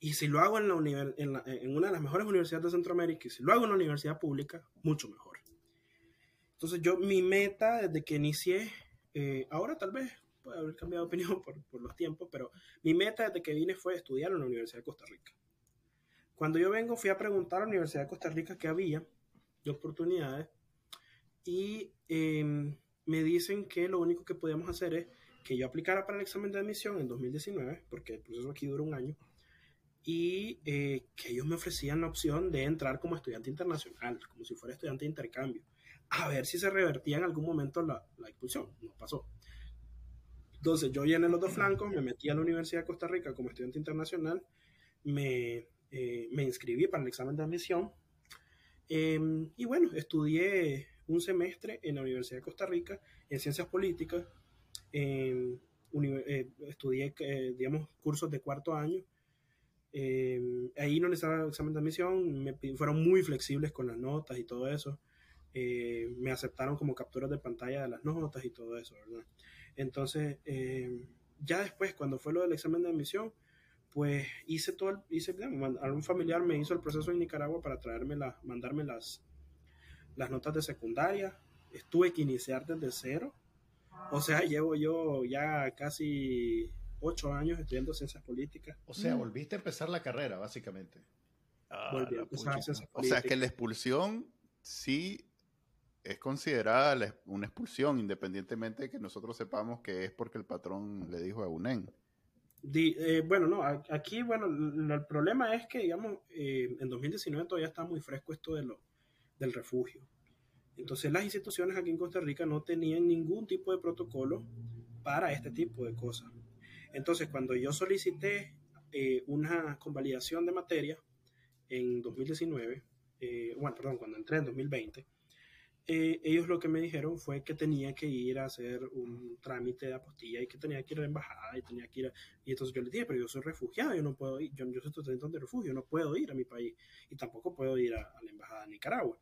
Y si lo hago en, la en, una de las mejores universidades de Centroamérica y si lo hago en una universidad pública, mucho mejor. Entonces yo, mi meta desde que inicié, eh, ahora tal vez puede haber cambiado de opinión por, por, los tiempos, pero mi meta desde que vine fue estudiar en la Universidad de Costa Rica. Cuando yo vengo fui a preguntar a la Universidad de Costa Rica qué había de oportunidades y em, me dicen que lo único que podíamos hacer es que yo aplicara para el examen de admisión en 2019, porque el proceso aquí dura un año, y eh, que ellos me ofrecían la opción de entrar como estudiante internacional, como si fuera estudiante de intercambio, a ver si se revertía en algún momento la, la expulsión. No pasó. Entonces yo llené los dos flancos, me metí a la Universidad de Costa Rica como estudiante internacional, me, eh, me inscribí para el examen de admisión em, y bueno, estudié un semestre en la Universidad de Costa Rica en ciencias políticas, eh, estudié, digamos, cursos de cuarto año eh, ahí no necesitaba examen de admisión, me, fueron muy flexibles con las notas y todo eso. Eh, me aceptaron como capturas de pantalla de las notas y todo eso, ¿verdad? Entonces, eh, ya después, cuando fue lo del examen de admisión, pues hice todo, el, hice, algún familiar me hizo el proceso en Nicaragua para traerme la, mandarme las, las notas de secundaria. Estuve que iniciar desde cero. O sea, llevo yo ya casi ocho años estudiando ciencias políticas. O sea, mm. volviste a empezar la carrera, básicamente. Ah, o sea, que la expulsión sí es considerada una expulsión, independientemente de que nosotros sepamos que es porque el patrón le dijo a UNEN. Eh, bueno, no, aquí, bueno, el problema es que, digamos, eh, en 2019 todavía está muy fresco esto de lo, del refugio. Entonces, las instituciones aquí en Costa Rica no tenían ningún tipo de protocolo para este tipo de cosas. Entonces, cuando yo solicité eh, una convalidación de materia en 2019, eh, bueno, perdón, cuando entré en 2020, eh, ellos lo que me dijeron fue que tenía que ir a hacer un trámite de apostilla y que tenía que ir a la embajada y tenía que ir a... Y entonces yo les dije, pero yo soy refugiado, yo no puedo ir, yo, yo soy estudiante de refugio, no puedo ir a mi país y tampoco puedo ir a, a la embajada de Nicaragua.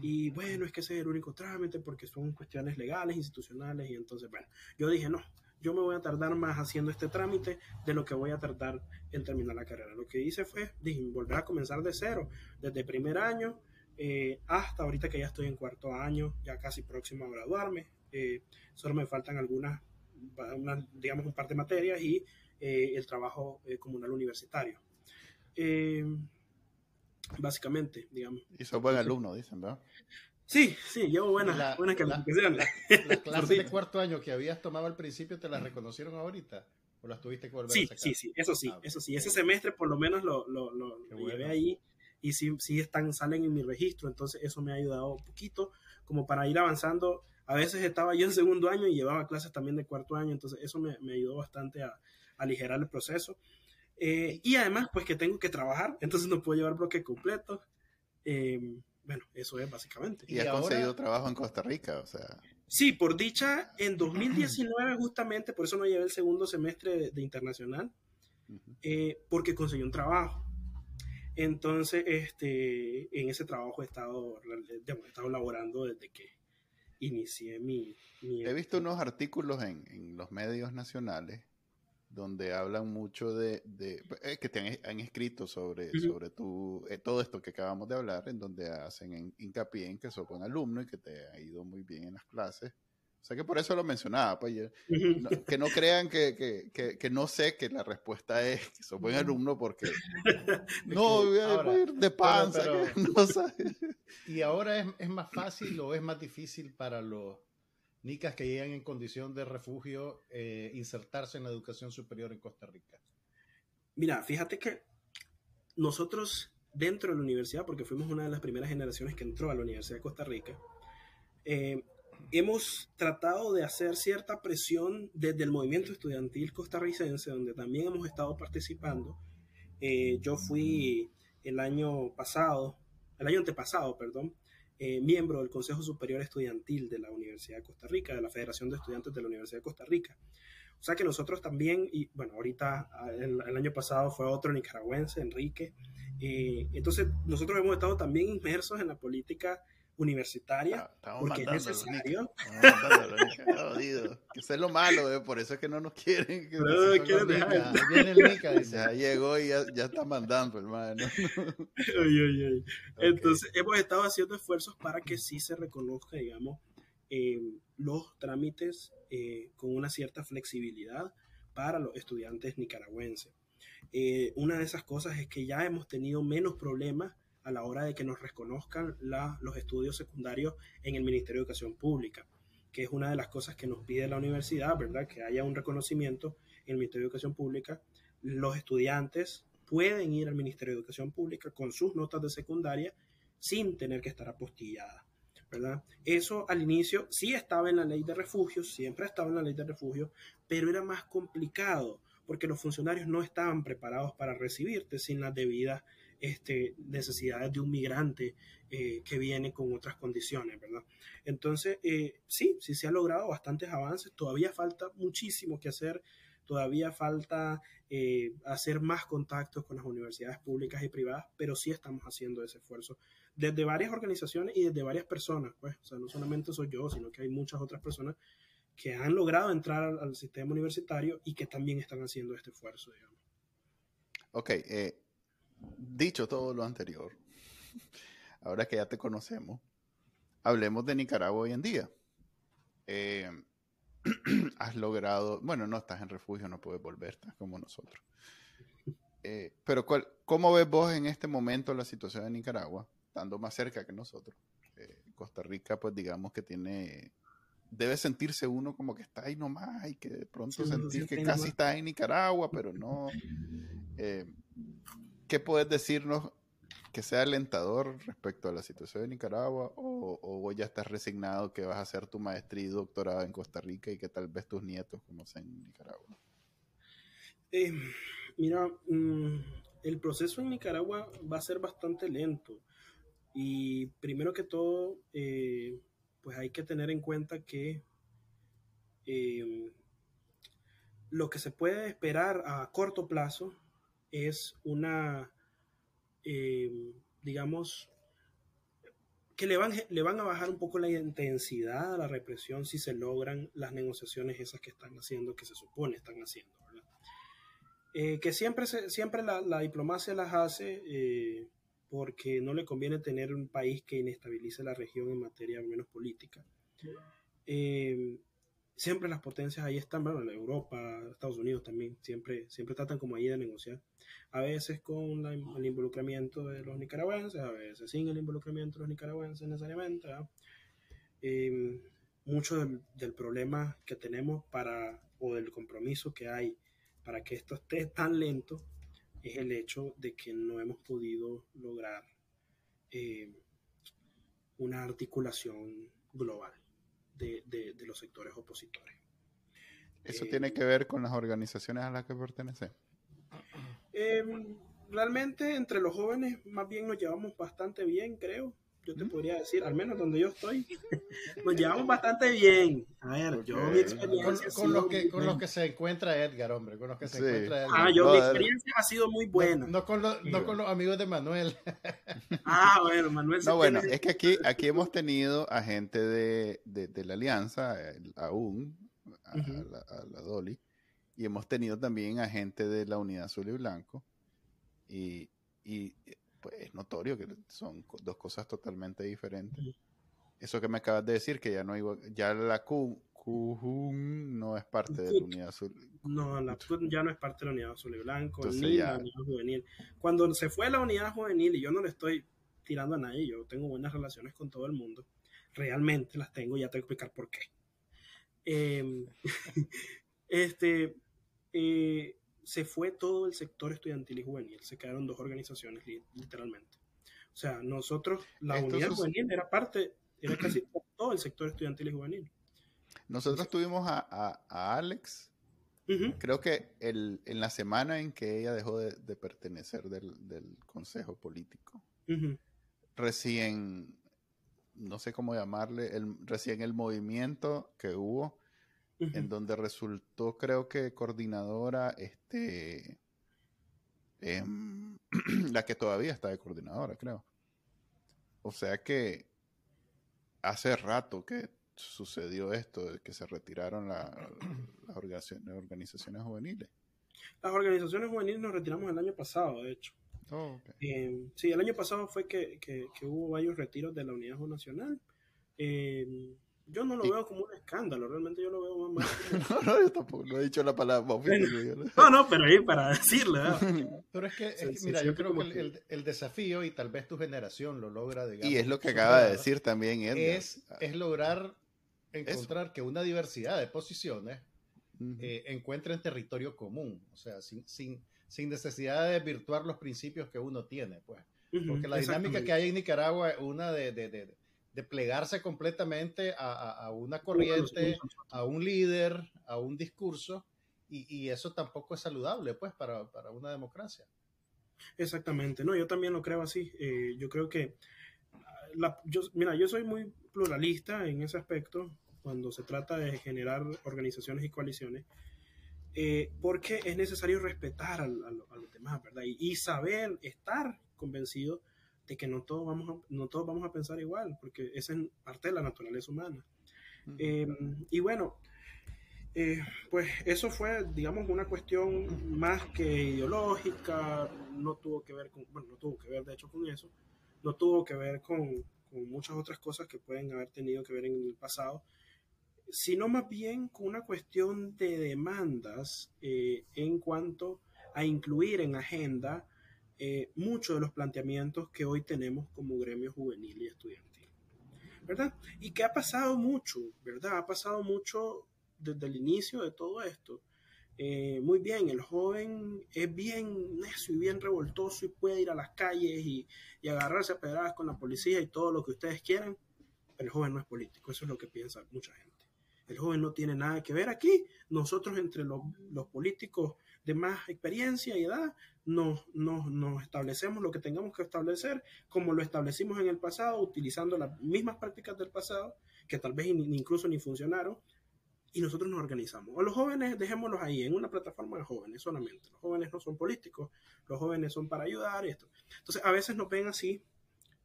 Y bueno, es que ese es el único trámite porque son cuestiones legales, institucionales y entonces, bueno, yo dije, no, yo me voy a tardar más haciendo este trámite de lo que voy a tardar en terminar la carrera. Lo que hice fue dije, volver a comenzar de cero, desde primer año eh, hasta ahorita que ya estoy en cuarto año, ya casi próximo a graduarme. Eh, solo me faltan algunas, digamos, un par de materias y eh, el trabajo comunal universitario. básicamente, digamos. Y sos buen alumno, dicen, ¿verdad? Sí, sí, llevo buenas, buenas calificaciones. ¿Las clases de cuarto año que habías tomado al principio te las reconocieron ahorita? ¿O las tuviste que volver sí, a sacar? Sí, sí, eso sí, ah, eso sí. Ese semestre por lo menos lo, lo, lo, llevé ahí y sí, sí están, salen en mi registro, entonces eso me ha ayudado un poquito como para ir avanzando. A veces estaba yo en segundo año y llevaba clases también de cuarto año, entonces eso me, me ayudó bastante a, a, aligerar el proceso. Eh, y además, pues que tengo que trabajar, entonces no puedo llevar bloque completo. Eh, bueno, eso es básicamente. Y, ha conseguido trabajo en Costa Rica, o sea. Sí, por dicha, en 2019 justamente, por eso no llevé el segundo semestre de, internacional, eh, porque conseguí un trabajo. Entonces, este, en ese trabajo he estado, he estado laborando desde que inicié mi... He visto unos artículos en, en los medios nacionales donde hablan mucho de, de eh, que te han, escrito sobre, sobre tu, eh, todo esto que acabamos de hablar, en donde hacen hincapié en que sos buen alumno y que te ha ido muy bien en las clases. O sea que por eso lo mencionaba, pues que no crean que, que, que, no sé que la respuesta es que sos buen alumno porque no voy a ir de panza. no ¿Y ahora es, es más fácil o es más difícil para los nicas que llegan en condición de refugio eh, insertarse en la educación superior en Costa Rica? Mira, fíjate que nosotros dentro de la universidad, porque fuimos una de las primeras generaciones que entró a la Universidad de Costa Rica, eh, hemos tratado de hacer cierta presión desde el movimiento estudiantil costarricense, donde también hemos estado participando. Eh, yo fui el año pasado, el año antepasado, perdón, eh, miembro del Consejo Superior Estudiantil de la Universidad de Costa Rica, de la Federación de Estudiantes de la Universidad de Costa Rica. O sea que nosotros también, y bueno, ahorita ah, el, año pasado fue otro nicaragüense, Enrique. Eh, entonces nosotros hemos estado también inmersos en la política universitaria ah, porque es necesario. Eso es lo malo, eh, por eso es que no nos quieren. Que no, quieren dejar. Viene el Nica, dice, ya llegó y ya, ya está mandando, hermano. Entonces, hemos estado haciendo esfuerzos para que sí se reconozca, digamos, eh, los trámites eh, con una cierta flexibilidad para los estudiantes nicaragüenses. una de esas cosas es que ya hemos tenido menos problemas a la hora de que nos reconozcan los estudios secundarios en el Ministerio de Educación Pública, que es una de las cosas que nos pide la universidad, ¿verdad? Que haya un reconocimiento en el Ministerio de Educación Pública. Los estudiantes pueden ir al Ministerio de Educación Pública con sus notas de secundaria sin tener que estar apostilladas. ¿verdad? Eso al inicio sí estaba en la ley de refugios, siempre estaba en la ley de refugios, pero era más complicado porque los funcionarios no estaban preparados para recibirte sin las debidas este, necesidades de un migrante eh, que viene con otras condiciones, ¿verdad? Entonces, eh, sí, sí se han logrado bastantes avances, todavía falta muchísimo que hacer, todavía falta eh, hacer más contactos con las universidades públicas y privadas, pero sí estamos haciendo ese esfuerzo desde varias organizaciones y desde varias personas, pues, o sea, no solamente soy yo, sino que hay muchas otras personas que han logrado entrar al, sistema universitario y que también están haciendo este esfuerzo, digamos. Ok, eh, dicho todo lo anterior, ahora que ya te conocemos, hablemos de Nicaragua hoy en día. Eh, has logrado, bueno, no estás en refugio, no puedes volver, estás como nosotros. Eh, pero ¿cómo ves vos en este momento la situación de Nicaragua? estando más cerca que nosotros. Eh, Costa Rica, pues digamos que tiene, debe sentirse uno como que está ahí nomás y que de pronto sentir que casi está en Nicaragua, pero no. Eh, ¿Qué puedes decirnos que sea alentador respecto a la situación de Nicaragua o, o ya estás resignado que vas a hacer tu maestría y doctorado en Costa Rica y que tal vez tus nietos conocen Nicaragua? Eh, mira, mm, el proceso en Nicaragua va a ser bastante lento. Y primero que todo, eh, pues hay que tener en cuenta que eh, lo que se puede esperar a corto plazo es una, eh, digamos, que le van, le van a bajar un poco la intensidad a la represión si se logran las negociaciones esas que están haciendo, que se supone están haciendo. que siempre, siempre la, la, diplomacia las hace porque no le conviene tener un país que inestabilice la región en materia menos política. Eh, siempre las potencias ahí están, bueno, Europa, Estados Unidos también, siempre, siempre tratan como ahí de negociar. A veces con el involucramiento de los nicaragüenses, a veces sin el involucramiento de los nicaragüenses necesariamente. Eh, mucho del, del, problema que tenemos para, o del compromiso que hay para que esto esté tan lento, es el hecho de que no hemos podido lograr eh, una articulación global de, los sectores opositores. ¿Eso eh, tiene que ver con las organizaciones a las que pertenece? Em, realmente entre los jóvenes más bien nos llevamos bastante bien, creo yo te podría decir, al menos donde yo estoy, nos llevamos bastante bien. A ver, yo mi experiencia. Con, los que, con los que se encuentra Edgar, hombre, con los que se encuentra Edgar. Ah, yo mi experiencia ha sido muy buena. No, con, los, no con los amigos de Manuel. Ah, bueno, Manuel. No, bueno, es que aquí, aquí hemos tenido a gente de, de, de la Alianza, aún, a, la, a la Dolly, y hemos tenido también a gente de la Unidad Azul y Blanco. Y, y pues es notorio que son dos cosas totalmente diferentes. Eso que me acabas de decir, que ya no hay, ya la Q, no es parte de la Unidad Azul. No, la ya no es parte de la Unidad Azul y Blanco, ni la Unidad Juvenil. Cuando se fue la Unidad Juvenil, y yo no le estoy tirando a nadie, yo tengo buenas relaciones con todo el mundo, realmente las tengo, ya te voy a explicar por qué. Em, este, eh, se fue todo el sector estudiantil y juvenil, se quedaron dos organizaciones literalmente. O sea, nosotros, la unidad juvenil era parte, era casi todo el sector estudiantil y juvenil. Nosotros tuvimos a, Alex, creo que el, en la semana en que ella dejó de, pertenecer del, consejo político, recién, no sé cómo llamarle, el, recién el movimiento que hubo en donde resultó, creo que coordinadora, este, em, la que todavía está de coordinadora, creo. O sea que hace rato que sucedió esto, que se retiraron las organizaciones, juveniles. Las organizaciones juveniles nos retiramos el año pasado, de hecho. Oh, em, sí, el año pasado fue que, hubo varios retiros de la Unidad Nacional. Eh, yo no lo veo como un escándalo, realmente yo lo veo más... no, no, yo tampoco, no he dicho la palabra No, no, pero ahí para decirle. pero es que, mira, yo creo que el, el, desafío, y tal vez tu generación lo logra, digamos... Y es lo que acaba de decir también Es, es lograr encontrar que una diversidad de posiciones eh, encuentren territorio común, o sea, sin, sin, sin necesidad de desvirtuar los principios que uno tiene, pues. Porque la dinámica que hay en Nicaragua es una de, de, de, de plegarse completamente a, a, una corriente, a un líder, a un discurso, y, y eso tampoco es saludable, pues, para, para, una democracia. Exactamente, no, yo también lo creo así. Eh, yo creo que, la, yo, mira, yo soy muy pluralista en ese aspecto cuando se trata de generar organizaciones y coaliciones, eh, porque es necesario respetar a, los demás, ¿verdad? Y, saber, estar convencido de que no todos vamos a, no todos vamos a pensar igual, porque esa es parte de la naturaleza humana. Em, y bueno, eh, pues eso fue, digamos, una cuestión más que ideológica, no tuvo que ver con, bueno, no tuvo que ver de hecho con eso, no tuvo que ver con, con muchas otras cosas que pueden haber tenido que ver en el pasado, sino más bien con una cuestión de demandas eh, en cuanto a incluir en agenda eh, muchos de los planteamientos que hoy tenemos como gremio juvenil y estudiantil. ¿Verdad? Y que ha pasado mucho, ¿verdad? Ha pasado mucho desde el inicio de todo esto. Eh, muy bien, el joven es bien necio y bien revoltoso y puede ir a las calles y, y agarrarse a pedradas con la policía y todo lo que ustedes quieran, pero el joven no es político, eso es lo que piensa mucha gente. El joven no tiene nada que ver aquí. Nosotros entre los, políticos de más experiencia y edad nos, nos, establecemos lo que tengamos que establecer como lo establecimos en el pasado, utilizando las mismas prácticas del pasado, que tal vez incluso ni funcionaron, y nosotros nos organizamos. O los jóvenes, dejémoslos ahí, en una plataforma de jóvenes solamente. Los jóvenes no son políticos, los jóvenes son para ayudar y esto. Entonces, a veces nos ven así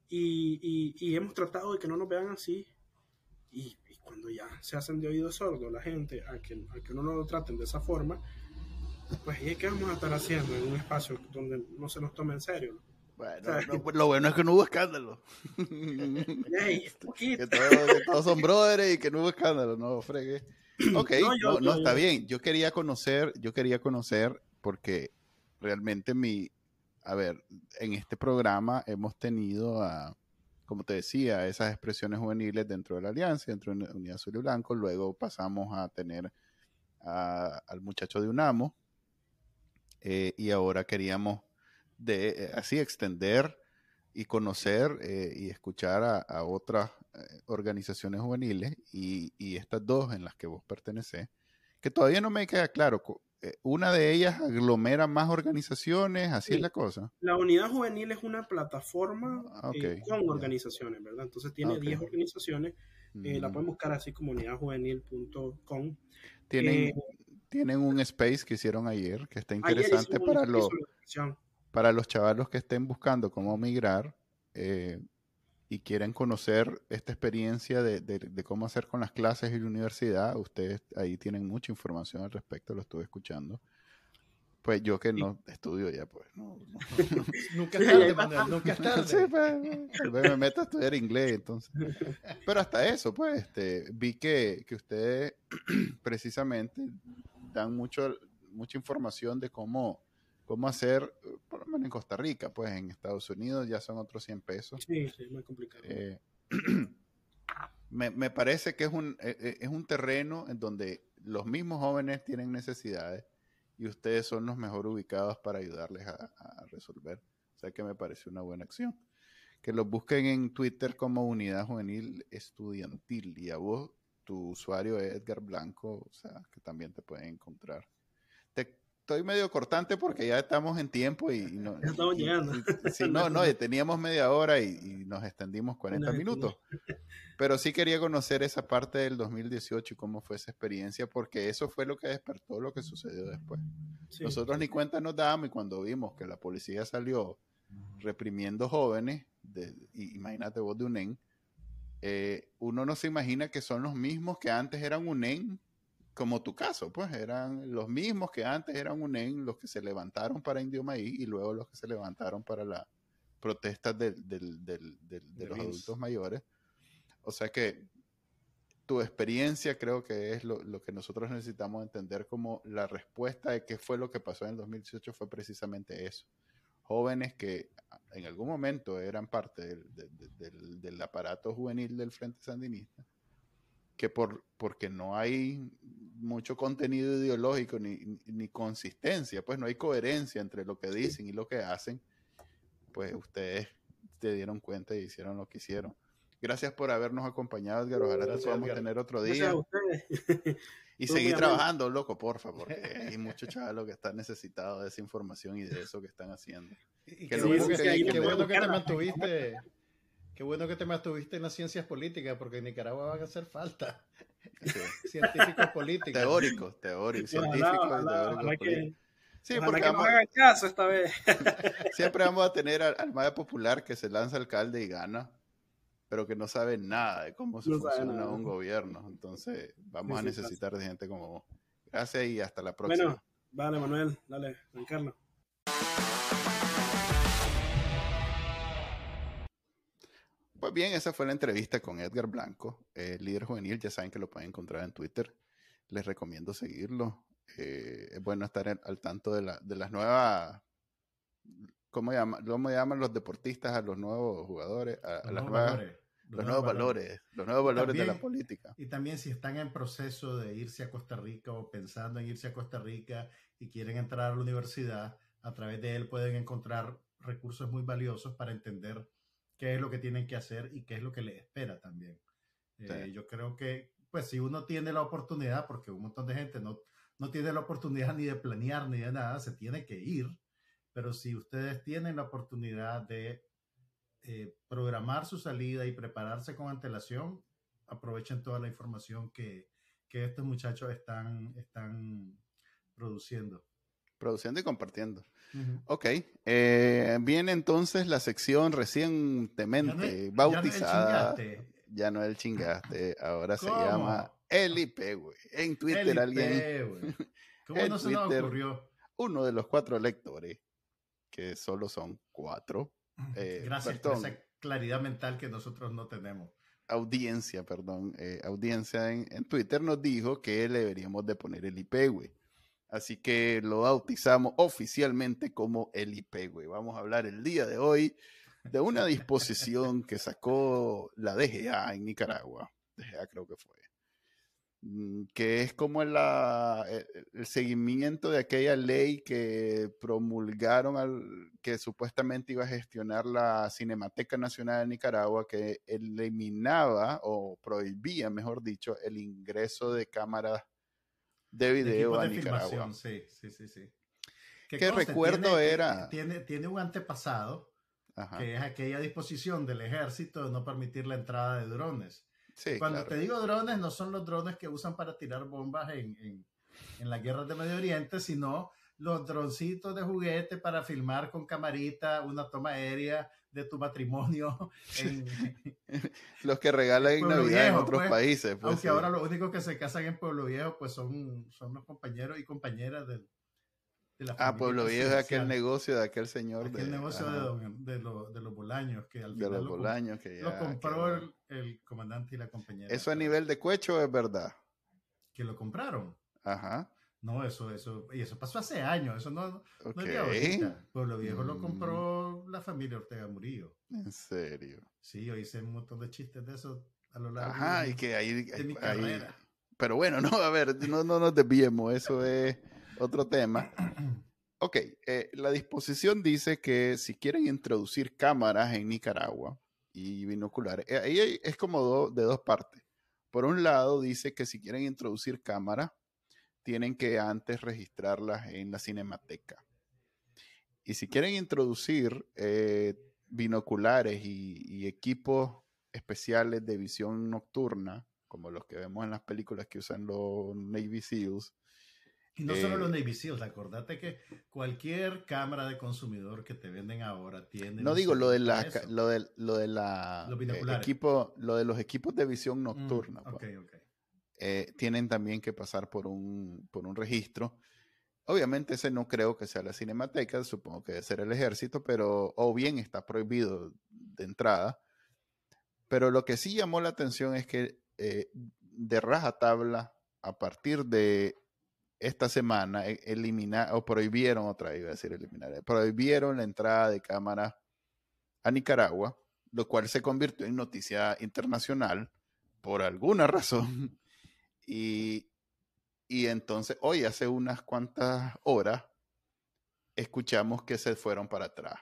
y, y hemos tratado de que no nos vean así y, cuando ya se hacen de oído sordo la gente a que, a que uno no lo traten de esa forma, pues ¿y qué vamos a estar haciendo en un espacio donde no se nos tome en serio? Bueno, pues, lo bueno es que no hubo escándalo. que, todos, son brothers y que no hubo escándalo, no fregue. Ok, no, no, está bien. Yo quería conocer, yo quería conocer porque realmente mi, a ver, en este programa hemos tenido a, como te decía, esas expresiones juveniles dentro de la alianza, dentro de Unidad Azul y Blanco. Luego pasamos a tener al muchacho de UNAMO. Eh, y ahora queríamos de, eh, así extender y conocer eh, y escuchar a, otras organizaciones juveniles y, y, estas dos en las que vos pertenecés, que todavía no me queda claro una de ellas aglomera más organizaciones, así es la cosa. La unidad juvenil es una plataforma ah, eh, con organizaciones, ¿verdad? Entonces tiene 10 organizaciones, eh, la pueden buscar así como unidadjuvenil.com. Tienen, tienen un space que hicieron ayer que está interesante para los, para los chavalos que estén buscando cómo migrar y quieren conocer esta experiencia de, cómo hacer con las clases y la universidad, ustedes ahí tienen mucha información al respecto, lo estuve escuchando. Pues yo que no estudio ya, pues no. nunca es tarde, Manuel, nunca es tarde. pues, me meto a estudiar inglés, entonces. Pero hasta eso, pues, este, vi que, que ustedes precisamente dan mucho, mucha información de cómo cómo hacer, por lo menos en Costa Rica, pues en Estados Unidos ya son otros 100 pesos. Sí, sí, muy complicado. Eh, me, me, parece que es un, e, e, es un terreno en donde los mismos jóvenes tienen necesidades y ustedes son los mejor ubicados para ayudarles a, a resolver. O sea que me parece una buena acción. Que los busquen en Twitter como Unidad Juvenil Estudiantil y a vos, tu usuario es Edgar Blanco, o sea que también te pueden encontrar estoy medio cortante porque ya estamos en tiempo y, no, ya estamos llegando. sí, no, no, teníamos media hora y, nos extendimos 40 minutos. Pero sí quería conocer esa parte del 2018 y cómo fue esa experiencia, porque eso fue lo que despertó lo que sucedió después. Nosotros ni cuenta nos dábamos y cuando vimos que la policía salió reprimiendo jóvenes, de, imagínate vos de UNEN, eh, uno no se imagina que son los mismos que antes eran UNEN como tu caso, pues eran los mismos que antes eran UNEN, los que se levantaron para Indio Maíz y luego los que se levantaron para las protestas de los adultos mayores. O sea que tu experiencia creo que es lo, que nosotros necesitamos entender como la respuesta de qué fue lo que pasó en el 2018 fue precisamente eso. Jóvenes que en algún momento eran parte del, aparato juvenil del Frente Sandinista, que por, porque no hay mucho contenido ideológico ni, ni consistencia, pues no hay coherencia entre lo que dicen y lo que hacen, pues ustedes se dieron cuenta y hicieron lo que hicieron. Gracias por habernos acompañado, Edgar. Ojalá te podamos tener otro día. Y seguir trabajando, loco, porfa, porque hay muchos chavalos que están necesitados de esa información y de eso que están haciendo. qué, bueno que te mantuviste. Qué bueno que te mantuviste en las ciencias políticas, porque en Nicaragua van a hacer falta científicos políticos. Teóricos, teóricos, científicos y teóricos. Sí, porque que vamos, hagan caso esta vez. siempre vamos a tener al, al popular que se lanza alcalde y gana pero que no sabe nada de cómo se funciona un gobierno. Entonces, vamos a necesitar de gente como vos. Gracias y hasta la próxima. Bueno, vale, Manuel, dale, Giancarlo. Pues bien, esa fue la entrevista con Edgar Blanco, líder juvenil. Ya saben que lo pueden encontrar en Twitter. Les recomiendo seguirlo. Eh, es bueno estar al tanto de, la, de las nuevas ¿cómo, ¿cómo llaman los deportistas a los nuevos jugadores? A, las nuevas, los, nuevos valores, los nuevos valores de la política. Y también si están en proceso de irse a Costa Rica o pensando en irse a Costa Rica y quieren entrar a la universidad, a través de él pueden encontrar recursos muy valiosos para entender qué es lo que tienen que hacer y qué es lo que les espera también. Eh, yo creo que, pues si uno tiene la oportunidad, porque un montón de gente no, no tiene la oportunidad ni de planear ni de nada, se tiene que ir, pero si ustedes tienen la oportunidad de eh, programar su salida y prepararse con antelación, aprovechen toda la información que, estos muchachos están, están produciendo. Produciendo y compartiendo. Ok. Eh, viene entonces la sección recientemente bautizada. Ya no el chingaste. Ahora se llama el IP, güey. En Twitter alguien. ¿Cómo no se nos ocurrió? Uno de los cuatro lectores, que solo son cuatro, eh, Gracias por esa claridad mental que nosotros no tenemos. Audiencia, perdón, eh, audiencia en, Twitter nos dijo que le deberíamos de poner el IP, güey. Así que lo bautizamos oficialmente como el IP, güey. Vamos a hablar el día de hoy de una disposición que sacó la DGA en Nicaragua. DGA creo que fue. Mm, que es como la, e, e, el, seguimiento de aquella ley que promulgaron, al, que supuestamente iba a gestionar la Cinemateca Nacional de Nicaragua, que eliminaba o prohibía, mejor dicho, el ingreso de cámaras de video a Nicaragua. Sí, sí, sí, sí. Que recuerdo era... Tiene, tiene un antepasado, que es aquella disposición del ejército de no permitir la entrada de drones cuando te digo drones, no son los drones que usan para tirar bombas en, en, en las guerras de Medio Oriente, sino los droncitos de juguete para filmar con camarita una toma aérea de tu matrimonio. los que regalan en Navidad en otros pues. países. Pues, aunque ahora los únicos que se casan en Pueblo Viejo pues son, son los compañeros y compañeras del, Ah, Pueblo Viejo es aquel negocio de aquel señor. Aquel negocio de, los Bolaños, que al final de los lo, Bolaños, que lo compró el, comandante y la compañera. ¿Eso a nivel de cuecho es verdad? Que lo compraron. Ajá. No, eso, eso, y eso pasó hace años, eso no, no es de ahorita. Pueblo Viejo lo mm. compró la familia Ortega Murillo. ¿En serio? Sí, yo hice un montón de chistes de eso a lo largo Ajá, y que ahí, de mi carrera. Pero bueno, no, a ver, no, no nos desviemos, eso es otro tema. Ok, eh, la disposición dice que si quieren introducir cámaras en Nicaragua y binoculares, eh, ahí es como de dos partes. Por un lado, dice que si quieren introducir cámaras, tienen que antes registrarlas en la cinemateca. Y si quieren introducir eh, binoculares y, equipos especiales de visión nocturna, como los que vemos en las películas que usan los Navy SEALs, y no solo los eh, Navy Seals, acordate que cualquier cámara de consumidor que te venden ahora tiene. No digo lo de la, lo de, lo de la eh, equipo, lo de los equipos de visión mm, nocturna. Pues. Eh, tienen también que pasar por un, por un registro. Obviamente ese no creo que sea la cinemateca, supongo que debe ser el ejército, pero o bien está prohibido de entrada. Pero lo que sí llamó la atención es que de rajatabla a partir de esta semana e, eliminar o prohibieron otra iba a decir eliminar, prohibieron la entrada de cámaras a Nicaragua, lo cual se convirtió en noticia internacional por alguna razón. Y, y entonces hoy, hace unas cuantas horas, escuchamos que se fueron para atrás,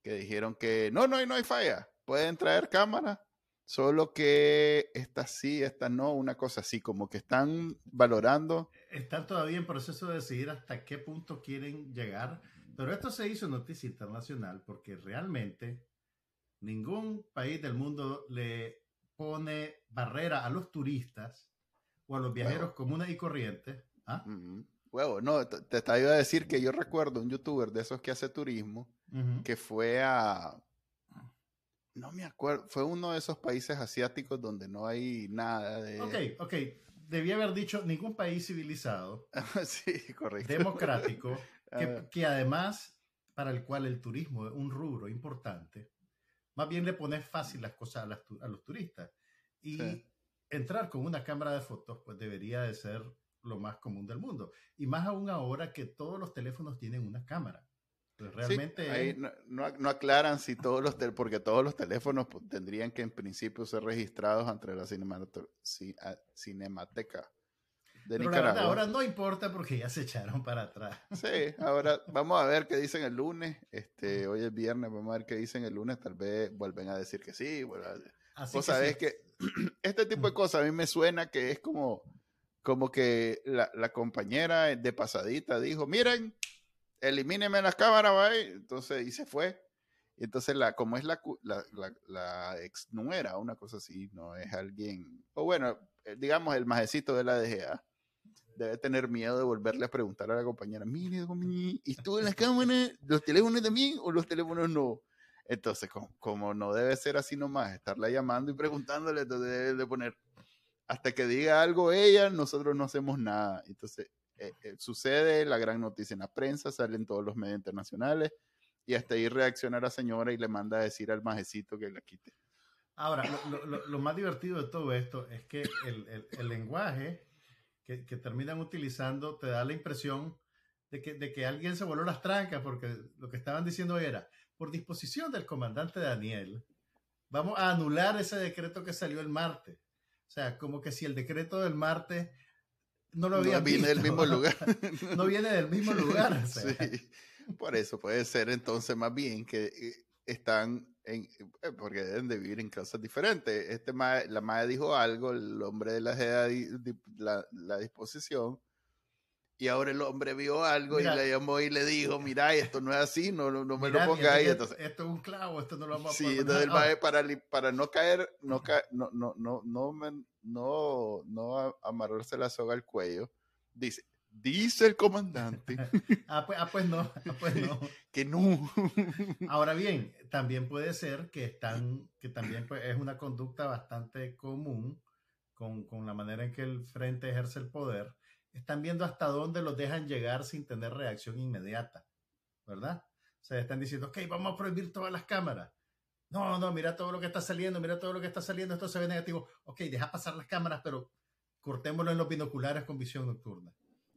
que dijeron que no, no, no hay falla, pueden traer cámaras, solo que esta sí, esta no, una cosa así, como que están valorando. Están todavía en proceso de decidir hasta qué punto quieren llegar, pero esto se hizo noticia internacional porque realmente ningún país del mundo le pone barrera a los turistas o a los viajeros comunes y corrientes. ¿ah? Huevo, no, te, te, iba a decir que yo recuerdo un youtuber de esos que hace turismo que fue a. No me acuerdo, fue uno de esos países asiáticos donde no hay nada de. Ok, ok. Debía haber dicho ningún país civilizado. sí, correcto. Democrático, que, ah. que, además, para el cual el turismo es un rubro importante, más bien le pones fácil las cosas a, los turistas. Y entrar con una cámara de fotos, pues debería de ser lo más común del mundo. Y más aún ahora que todos los teléfonos tienen una cámara. Pues realmente... no, no, aclaran si todos los teléfonos, porque todos los teléfonos pues, tendrían que en principio ser registrados ante la Cinemateca de Nicaragua. ahora no importa porque ya se echaron para atrás. Sí, ahora vamos a ver qué dicen el lunes. Este, hoy es viernes, vamos a ver qué dicen el lunes. Tal vez vuelven a decir que sí. Bueno, Vos sabés que este tipo de cosas a mí me suena que es como, como que la, la compañera de pasadita dijo, miren, elimíneme las cámaras, ¿vale? entonces, y se fue. Entonces, la, como es la, la, la, ex nuera, una cosa así, no es alguien, o bueno, eh, digamos el majecito de la DGA, debe tener miedo de volverle a preguntar a la compañera, mire, ¿y tú en las cámaras, los teléfonos también o los teléfonos no? Entonces, como, no debe ser así nomás, estarla llamando y preguntándole, entonces debe de poner, hasta que diga algo ella, nosotros no hacemos nada. Entonces, eh, eh, sucede la gran noticia en la prensa, salen todos los medios internacionales y hasta ahí reacciona la señora y le manda a decir al majecito que la quite. Ahora, lo, más divertido de todo esto es que el, el, lenguaje que, que, terminan utilizando te da la impresión de que, de que alguien se voló las trancas porque lo que estaban diciendo era, por disposición del comandante Daniel, vamos a anular ese decreto que salió el martes. O sea, como que si el decreto del martes no lo había no viene del mismo lugar. no viene del mismo lugar. Sí, por eso puede ser entonces más bien que eh, están en, eh, porque deben de vivir en casas diferentes. Este la madre dijo algo, el hombre de la, la, la disposición, y ahora el hombre vio algo y le llamó y le dijo, mira, esto no es así, no, no, me lo pongáis. Esto, esto, es un clavo, esto no lo vamos a Sí, entonces el para, para no caer, no, no, no, no, no, no, no amarrarse la soga al cuello, dice, dice el comandante. ah, pues, ah, pues no, ah, pues no. que no. ahora bien, también puede ser que, están, que también pues, es una conducta bastante común con, con la manera en que el frente ejerce el poder están viendo hasta dónde los dejan llegar sin tener reacción inmediata, ¿verdad? O sea, están diciendo, ok, vamos a prohibir todas las cámaras. No, no, mira todo lo que está saliendo, mira todo lo que está saliendo, esto se ve negativo. Ok, deja pasar las cámaras, pero cortémoslo en los binoculares con visión nocturna.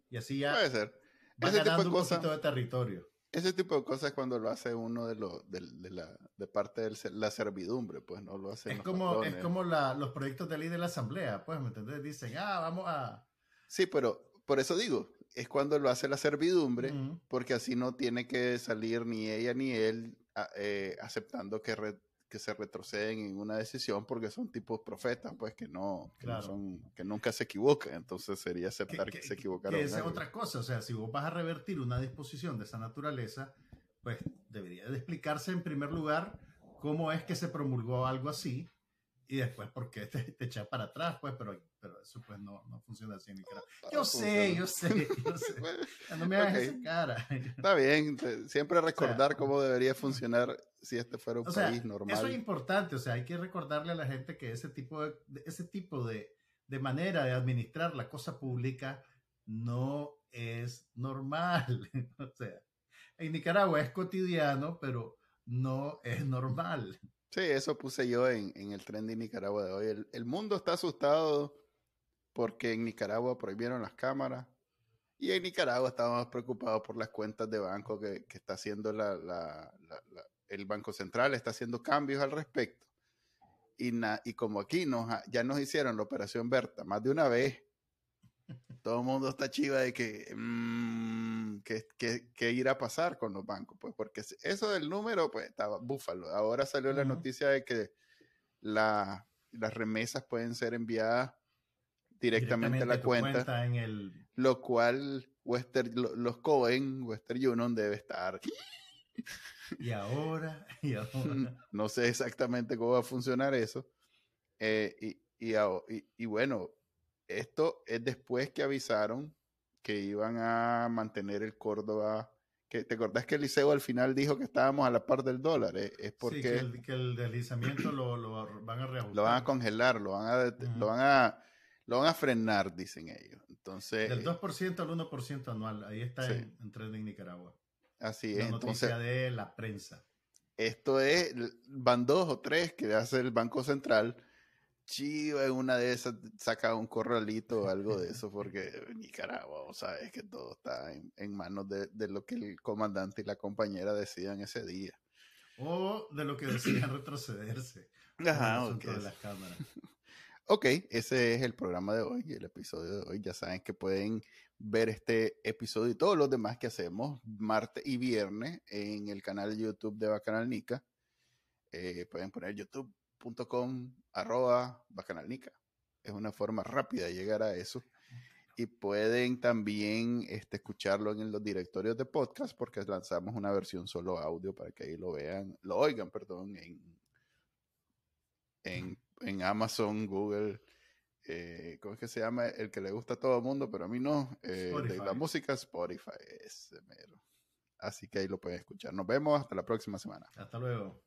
Y así ya Puede ser. va ese ganando tipo de un poquito de territorio. Ese tipo de cosas cuando lo hace uno de, lo, de, la, de parte de la servidumbre, pues no lo hace. Es como, es como la, los proyectos de ley de la asamblea, pues, ¿me entendés? Dicen, ah, vamos a... Sí, pero por eso digo, es cuando lo hace la servidumbre, porque así no tiene que salir ni ella ni él eh, aceptando que, que se retroceden en una decisión, porque son tipos profetas, pues que no, que, son, que nunca se equivocan. Entonces sería aceptar que, se equivocaron. esa es otra cosa, o sea, si vos vas a revertir una disposición de esa naturaleza, pues debería de explicarse en primer lugar cómo es que se promulgó algo así y después por qué te, te echa para atrás, pues, pero pero eso pues no, no funciona así en Nicaragua. Yo sé, yo sé, yo sé. No me hagas esa cara. Está bien, siempre recordar cómo debería funcionar si este fuera un país normal. Eso es importante, o sea, hay que recordarle a la gente que ese tipo de, ese tipo de, de manera de administrar la cosa pública no es normal. o sea, en Nicaragua es cotidiano, pero no es normal. Sí, eso puse yo en, en el tren de Nicaragua de hoy. El, el, mundo está asustado porque en Nicaragua prohibieron las cámaras. Y en Nicaragua estábamos preocupados por las cuentas de banco que, está haciendo el Banco Central, está haciendo cambios al respecto. Y, y como aquí nos, ya nos hicieron la operación Berta más de una vez, todo el mundo está chiva de que, que, irá a pasar con los bancos, pues porque eso del número, pues estaba búfalo. Ahora salió la noticia de que las remesas pueden ser enviadas directamente, a la cuenta, en el... lo cual Western, los Cohen, Western Union debe estar. Y ahora, y ahora. No sé exactamente cómo va a funcionar eso. Eh, y, y, bueno, esto es después que avisaron que iban a mantener el Córdoba. Que, ¿Te acordás que el liceo al final dijo que estábamos a la par del dólar? Eh, es porque que, el, deslizamiento lo, van a reajustar. Lo van a congelar, lo van a, lo van a, lo van a frenar, dicen ellos. Entonces, Del 2% al 1% anual, ahí está en, en Trending Nicaragua. Así es. La noticia de la prensa. Esto es, van dos o tres que hace el Banco Central chiva en una de esas saca un corralito o algo de eso, porque Nicaragua, sabes que todo está en, manos de, lo que el comandante y la compañera decían ese día. O de lo que decían retrocederse. Ajá, okay. de las cámaras. ok, ese es el programa de hoy, el episodio de hoy. Ya saben que pueden ver este episodio y todos los demás que hacemos martes y viernes en el canal de YouTube de Bacanal Nica. Eh, pueden poner YouTube com arroba bacanalnica. Es una forma rápida de llegar a eso. Y pueden también este, escucharlo en los directorios de podcast porque lanzamos una versión solo audio para que ahí lo vean, lo oigan, perdón, en, en, Amazon, Google. Eh, ¿Cómo es que se llama? El que le gusta a todo el mundo, pero a mí no. Eh, de la música Spotify. Es mero. Así que ahí lo pueden escuchar. Nos vemos hasta la próxima semana. Hasta luego.